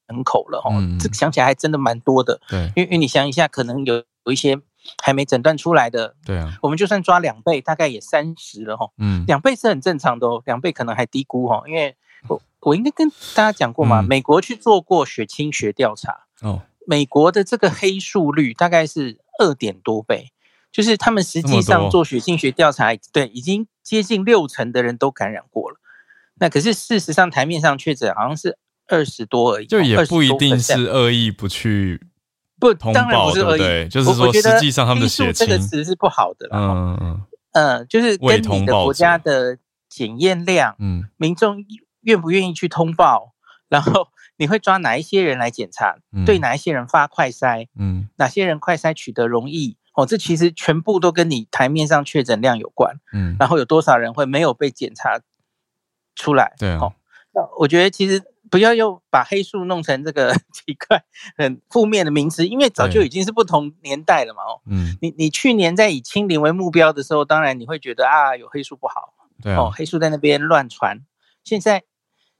人口了哦，这想起来还真的蛮多的。对，因为因为你想一下，可能有有一些还没诊断出来的。对啊，我们就算抓两倍，大概也三十了哈。嗯，两倍是很正常的哦，两倍可能还低估哈，因为我我应该跟大家讲过嘛，美国去做过血清学调查哦，美国的这个黑数率大概是二点多倍，就是他们实际上做血清学调查，对，已经接近六成的人都感染过了。那可是事实上，台面上确诊好像是二十多而已，就也不一定是恶意不去不通报，对不对？就是说，实际上他们的血清这个词是不好的，嗯嗯嗯，就是跟你的国家的检验量，嗯，民众愿不愿意去通报，然后你会抓哪一些人来检查，对哪一些人发快筛，嗯，哪些人快筛取得容易，哦，这其实全部都跟你台面上确诊量有关，嗯，然后有多少人会没有被检查。出来，对，好，那我觉得其实不要又把黑数弄成这个 奇怪、很负面的名词，因为早就已经是不同年代了嘛，哦，嗯，你你去年在以清零为目标的时候，当然你会觉得啊，有黑数不好，对，哦，黑数在那边乱传。现在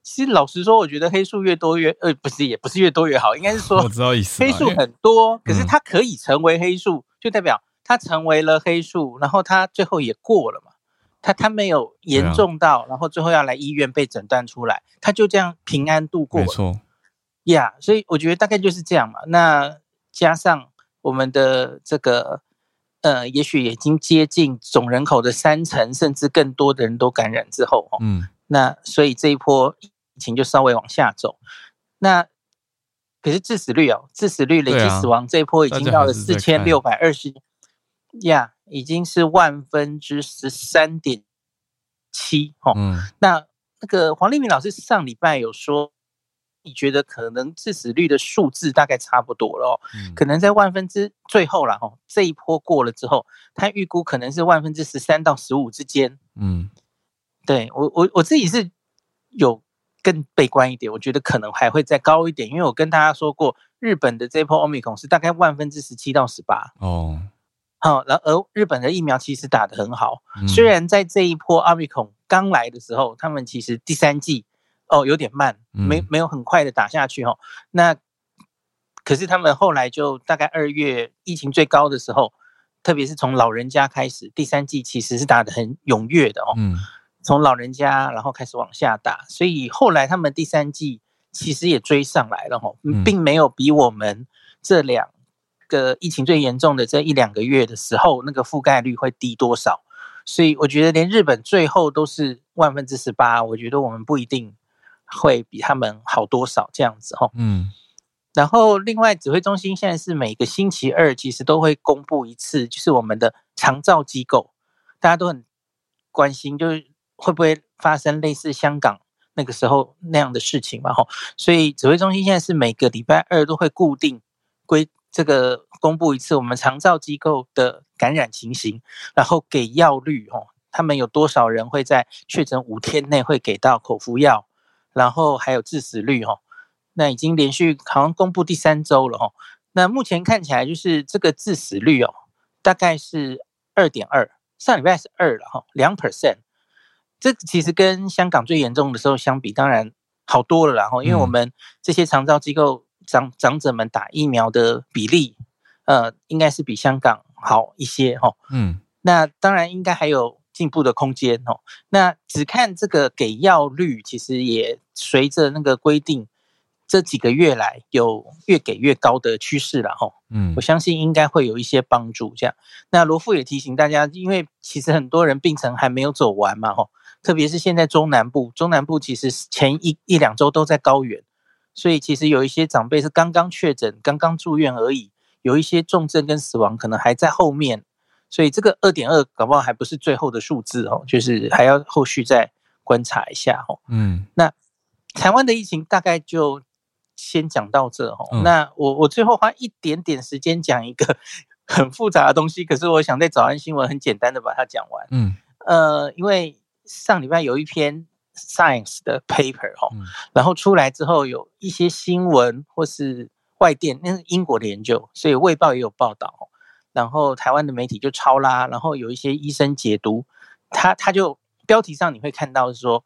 其实老实说，我觉得黑数越多越，呃，不是，也不是越多越好，应该是说 我知道意思，黑数很多，可是它可以成为黑数，就代表它成为了黑数，然后它最后也过了嘛。他他没有严重到，然后最后要来医院被诊断出来，他就这样平安度过。没错，呀，所以我觉得大概就是这样嘛。那加上我们的这个，呃，也许已经接近总人口的三成，甚至更多的人都感染之后，嗯，那所以这一波疫情就稍微往下走。那可是致死率哦，致死率累计死亡这一波已经到了四千六百二十，呀。已经是万分之十三点七哦。嗯，那那个黄立明老师上礼拜有说，你觉得可能致死率的数字大概差不多了哦，可能在万分之最后了哦，这一波过了之后，他预估可能是万分之十三到十五之间。嗯，对我我我自己是有更悲观一点，我觉得可能还会再高一点，因为我跟大家说过，日本的这波欧米孔是大概万分之十七到十八哦。好，然而日本的疫苗其实打得很好，虽然在这一波阿米孔刚来的时候，他们其实第三季哦有点慢，没没有很快的打下去哦。那可是他们后来就大概二月疫情最高的时候，特别是从老人家开始，第三季其实是打得很踊跃的哦。嗯，从老人家然后开始往下打，所以后来他们第三季其实也追上来了哦，并没有比我们这两。个疫情最严重的这一两个月的时候，那个覆盖率会低多少？所以我觉得连日本最后都是万分之十八，我觉得我们不一定会比他们好多少这样子哦。嗯。然后另外指挥中心现在是每个星期二其实都会公布一次，就是我们的长照机构，大家都很关心，就是会不会发生类似香港那个时候那样的事情嘛？哈。所以指挥中心现在是每个礼拜二都会固定规。这个公布一次我们长照机构的感染情形，然后给药率哦，他们有多少人会在确诊五天内会给到口服药，然后还有致死率哦，那已经连续好像公布第三周了哦，那目前看起来就是这个致死率哦，大概是二点二，上礼拜是二了哈，两 percent，这其实跟香港最严重的时候相比，当然好多了然后，因为我们这些长照机构。长长者们打疫苗的比例，呃，应该是比香港好一些哈。嗯，那当然应该还有进步的空间哦。那只看这个给药率，其实也随着那个规定，这几个月来有越给越高的趋势了哈。嗯，我相信应该会有一些帮助。这样，那罗富也提醒大家，因为其实很多人病程还没有走完嘛哈，特别是现在中南部，中南部其实前一一两周都在高原。所以其实有一些长辈是刚刚确诊、刚刚住院而已，有一些重症跟死亡可能还在后面，所以这个二点二搞不好还不是最后的数字哦，就是还要后续再观察一下哦。嗯，那台湾的疫情大概就先讲到这哦。那我我最后花一点点时间讲一个 很复杂的东西，可是我想在早安新闻很简单的把它讲完。嗯，呃，因为上礼拜有一篇 Science 的 paper 哈，然后出来之后有一些新闻或是外电，那是英国的研究，所以《卫报》也有报道。然后台湾的媒体就抄啦，然后有一些医生解读，他他就标题上你会看到是说，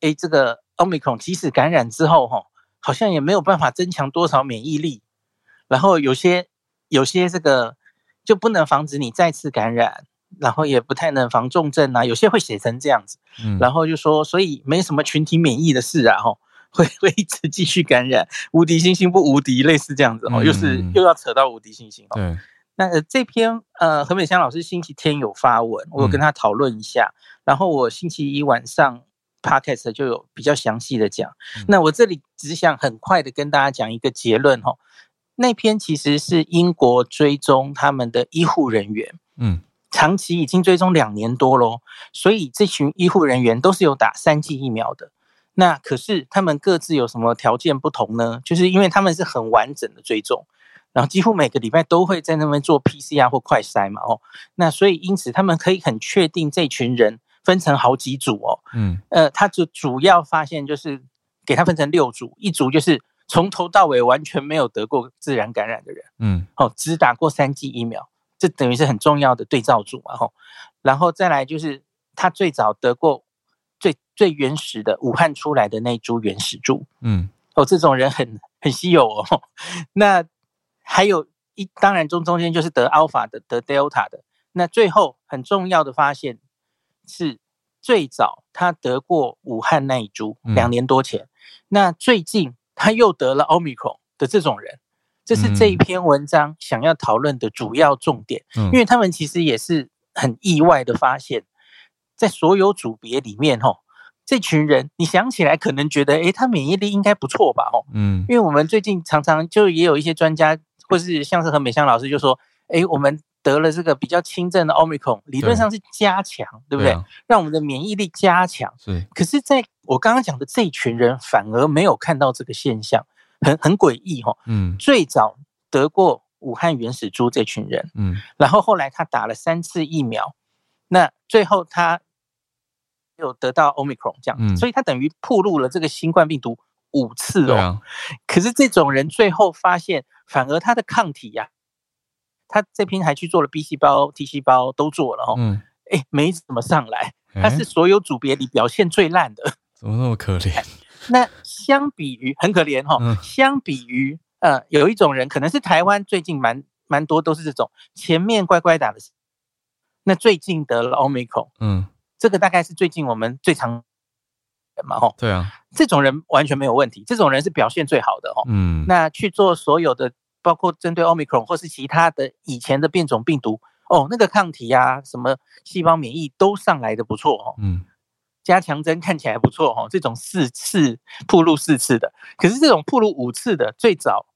哎，这个 Omicron 即使感染之后，哈，好像也没有办法增强多少免疫力，然后有些有些这个就不能防止你再次感染，然后也不太能防重症啊，有些会写成这样子，嗯，然后就说，所以没什么群体免疫的事啊，吼，会会一直继续感染，无敌星星不无敌，类似这样子哦，又是又要扯到无敌星星哦，对。那这篇呃，何美香老师星期天有发文，我有跟他讨论一下，然后我星期一晚上 podcast 就有比较详细的讲。那我这里只想很快的跟大家讲一个结论哈，那篇其实是英国追踪他们的医护人员，嗯，长期已经追踪两年多喽，所以这群医护人员都是有打三剂疫苗的。那可是他们各自有什么条件不同呢？就是因为他们是很完整的追踪。然后几乎每个礼拜都会在那边做 PCR 或快筛嘛，哦，那所以因此他们可以很确定这群人分成好几组哦，嗯，呃，他就主要发现就是给他分成六组，一组就是从头到尾完全没有得过自然感染的人，嗯，哦，只打过三剂疫苗，这等于是很重要的对照组嘛，吼，然后再来就是他最早得过最最原始的武汉出来的那株原始株，嗯，哦，这种人很很稀有哦，那。还有一，当然中中间就是得 alpha 的，得 delta 的。那最后很重要的发现是，最早他得过武汉那一株，两年多前。那最近他又得了 omicron 的这种人，这是这一篇文章想要讨论的主要重点。因为他们其实也是很意外的发现，在所有组别里面，吼，这群人你想起来可能觉得，诶，他免疫力应该不错吧，吼，嗯，因为我们最近常常就也有一些专家。或是像是何美香老师就说：“哎，我们得了这个比较轻症的奥密克戎，理论上是加强，对不对？让我们的免疫力加强。是，可是在我刚刚讲的这一群人，反而没有看到这个现象，很很诡异哈。嗯，最早得过武汉原始猪这群人，嗯，然后后来他打了三次疫苗，那最后他有得到奥密克戎这样，所以他等于暴露了这个新冠病毒。”五次哦，可是这种人最后发现，反而他的抗体呀，他这篇还去做了 B 细胞、T 细胞都做了哦，嗯，哎，没怎么上来，他是所有组别里表现最烂的，怎么那么可怜？那相比于很可怜哈，相比于呃，有一种人可能是台湾最近蛮蛮多都是这种前面乖乖打的，那最近得了 Omicron，嗯，这个大概是最近我们最常。嘛吼，对啊，这种人完全没有问题，这种人是表现最好的哦。嗯，那去做所有的，包括针对 omicron 或是其他的以前的变种病毒哦，那个抗体呀，什么细胞免疫都上来的不错哦。嗯，加强针看起来不错哦，这种四次铺路四次的，可是这种铺路五次的，最早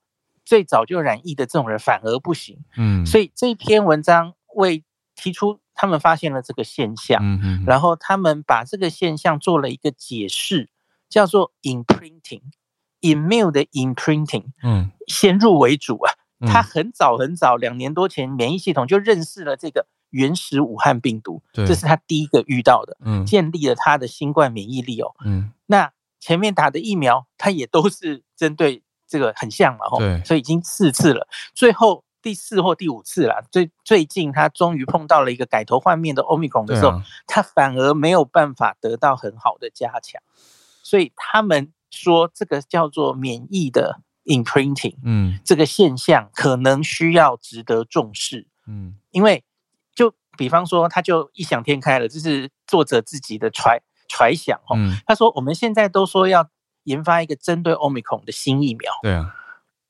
最早就染疫的这种人反而不行。嗯，所以这篇文章为提出。他们发现了这个现象，嗯嗯然后他们把这个现象做了一个解释，叫做 imprinting，immune 的 imprinting，嗯，先入为主啊。他很早很早，两年多前，免疫系统就认识了这个原始武汉病毒，这是他第一个遇到的，嗯，建立了他的新冠免疫力哦，嗯，那前面打的疫苗，他也都是针对这个很像嘛，吼，对，所以已经四次了，最后。第四或第五次了，最最近他终于碰到了一个改头换面的欧米孔的时候，他反而没有办法得到很好的加强，所以他们说这个叫做免疫的 imprinting，嗯，这个现象可能需要值得重视，嗯，因为就比方说他就异想天开了，这是作者自己的揣揣想哦，他说我们现在都说要研发一个针对欧米孔的新疫苗，对啊。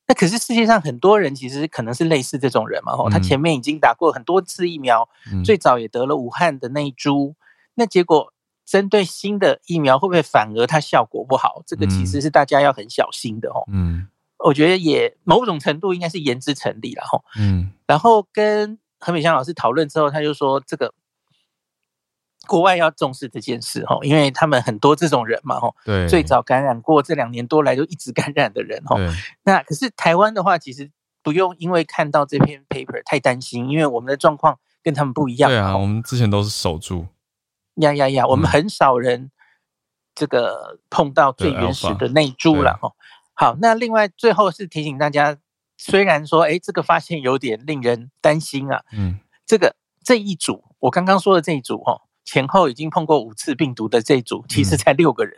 那可是世界上很多人其实可能是类似这种人嘛，哦，他前面已经打过很多次疫苗，最早也得了武汉的那一株，那结果针对新的疫苗会不会反而它效果不好？这个其实是大家要很小心的哦。嗯，我觉得也某种程度应该是言之成理了哈。嗯，然后跟何美香老师讨论之后，他就说这个国外要重视这件事哈，因为他们很多这种人嘛哈。对。最早感染过，这两年多来就一直感染的人哈。那可是台湾的话，其实不用因为看到这篇 paper 太担心，因为我们的状况跟他们不一样。对啊，我们之前都是守住。呀呀呀！我们很少人这个碰到最原始的内株了哈。好，那另外最后是提醒大家，虽然说哎，这个发现有点令人担心啊。嗯。这个这一组，我刚刚说的这一组哈，前后已经碰过五次病毒的这一组，其实才六个人，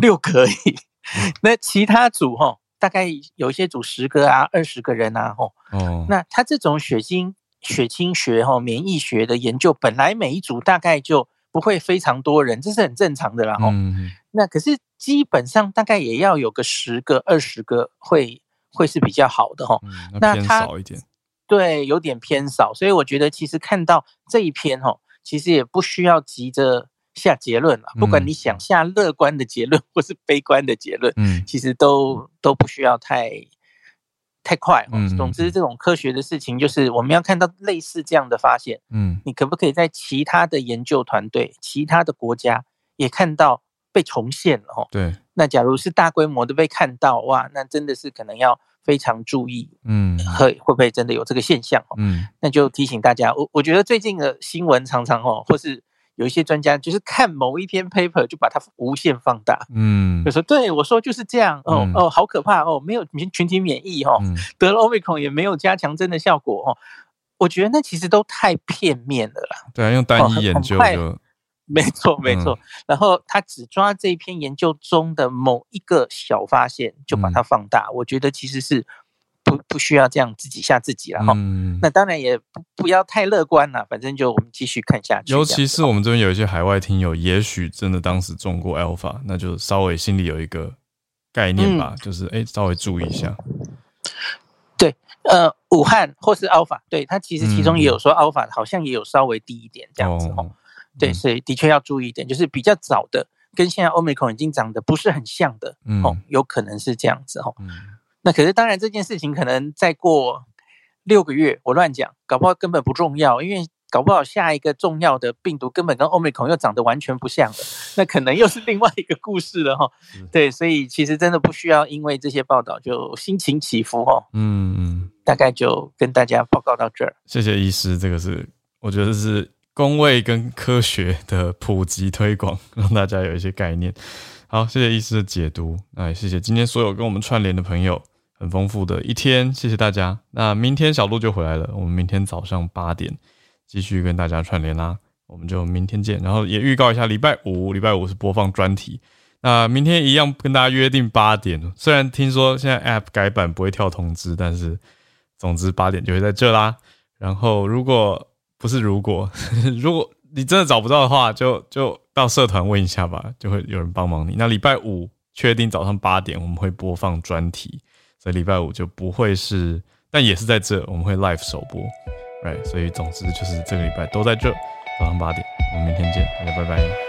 六个而已。那其他组哈，大概有一些组十个啊、二十个人啊，吼。哦。那他这种血清血清学哈、免疫学的研究，本来每一组大概就不会非常多人，这是很正常的啦。嗯。那可是基本上大概也要有个十个、二十个会会是比较好的哈。那偏少一点。对，有点偏少，所以我觉得其实看到这一篇哈，其实也不需要急着下结论了。不管你想下乐观的结论或是悲观的结论，嗯，其实都都不需要太太快。嗯，总之这种科学的事情，就是我们要看到类似这样的发现，嗯，你可不可以在其他的研究团队、其他的国家也看到被重现了？哈，对。那假如是大规模的被看到，哇，那真的是可能要。非常注意，嗯，会会不会真的有这个现象？嗯，那就提醒大家，我我觉得最近的新闻常常哦，或是有一些专家就是看某一篇 paper 就把它无限放大，嗯，就说对我说就是这样，哦哦，好可怕哦，没有群群体免疫哦，得了 omicron 也没有加强针的效果哦，我觉得那其实都太片面了啦。对啊，用单一研究就。没错，没错。然后他只抓这一篇研究中的某一个小发现，就把它放大。我觉得其实是不不需要这样自己吓自己了哈。那当然也不不要太乐观了，反正就我们继续看下去。尤其是我们这边有一些海外听友，也许真的当时中过 alpha，那就稍微心里有一个概念吧，就是哎，稍微注意一下。对，呃，武汉或是 alpha，对它其实其中也有说 alpha 好像也有稍微低一点这样子哦。对，所以的确要注意一点，就是比较早的，跟现在欧美孔已经长得不是很像的，哦，有可能是这样子哦。那可是当然这件事情可能再过六个月，我乱讲，搞不好根本不重要，因为搞不好下一个重要的病毒根本跟欧美孔又长得完全不像了，那可能又是另外一个故事了哈。对，所以其实真的不需要因为这些报道就心情起伏哦。嗯嗯，大概就跟大家报告到这儿。谢谢医师，这个是我觉得是。工位跟科学的普及推广，让大家有一些概念。好，谢谢医师的解读。那也谢谢今天所有跟我们串联的朋友，很丰富的一天，谢谢大家。那明天小鹿就回来了，我们明天早上八点继续跟大家串联啦。我们就明天见。然后也预告一下，礼拜五，礼拜五是播放专题。那明天一样跟大家约定八点。虽然听说现在 App 改版不会跳通知，但是总之八点就会在这啦。然后如果不是，如果 如果你真的找不到的话，就就到社团问一下吧，就会有人帮忙你。那礼拜五确定早上八点我们会播放专题，所以礼拜五就不会是，但也是在这我们会 live 首播，right？所以总之就是这个礼拜都在这早上八点，我们明天见，大家拜拜。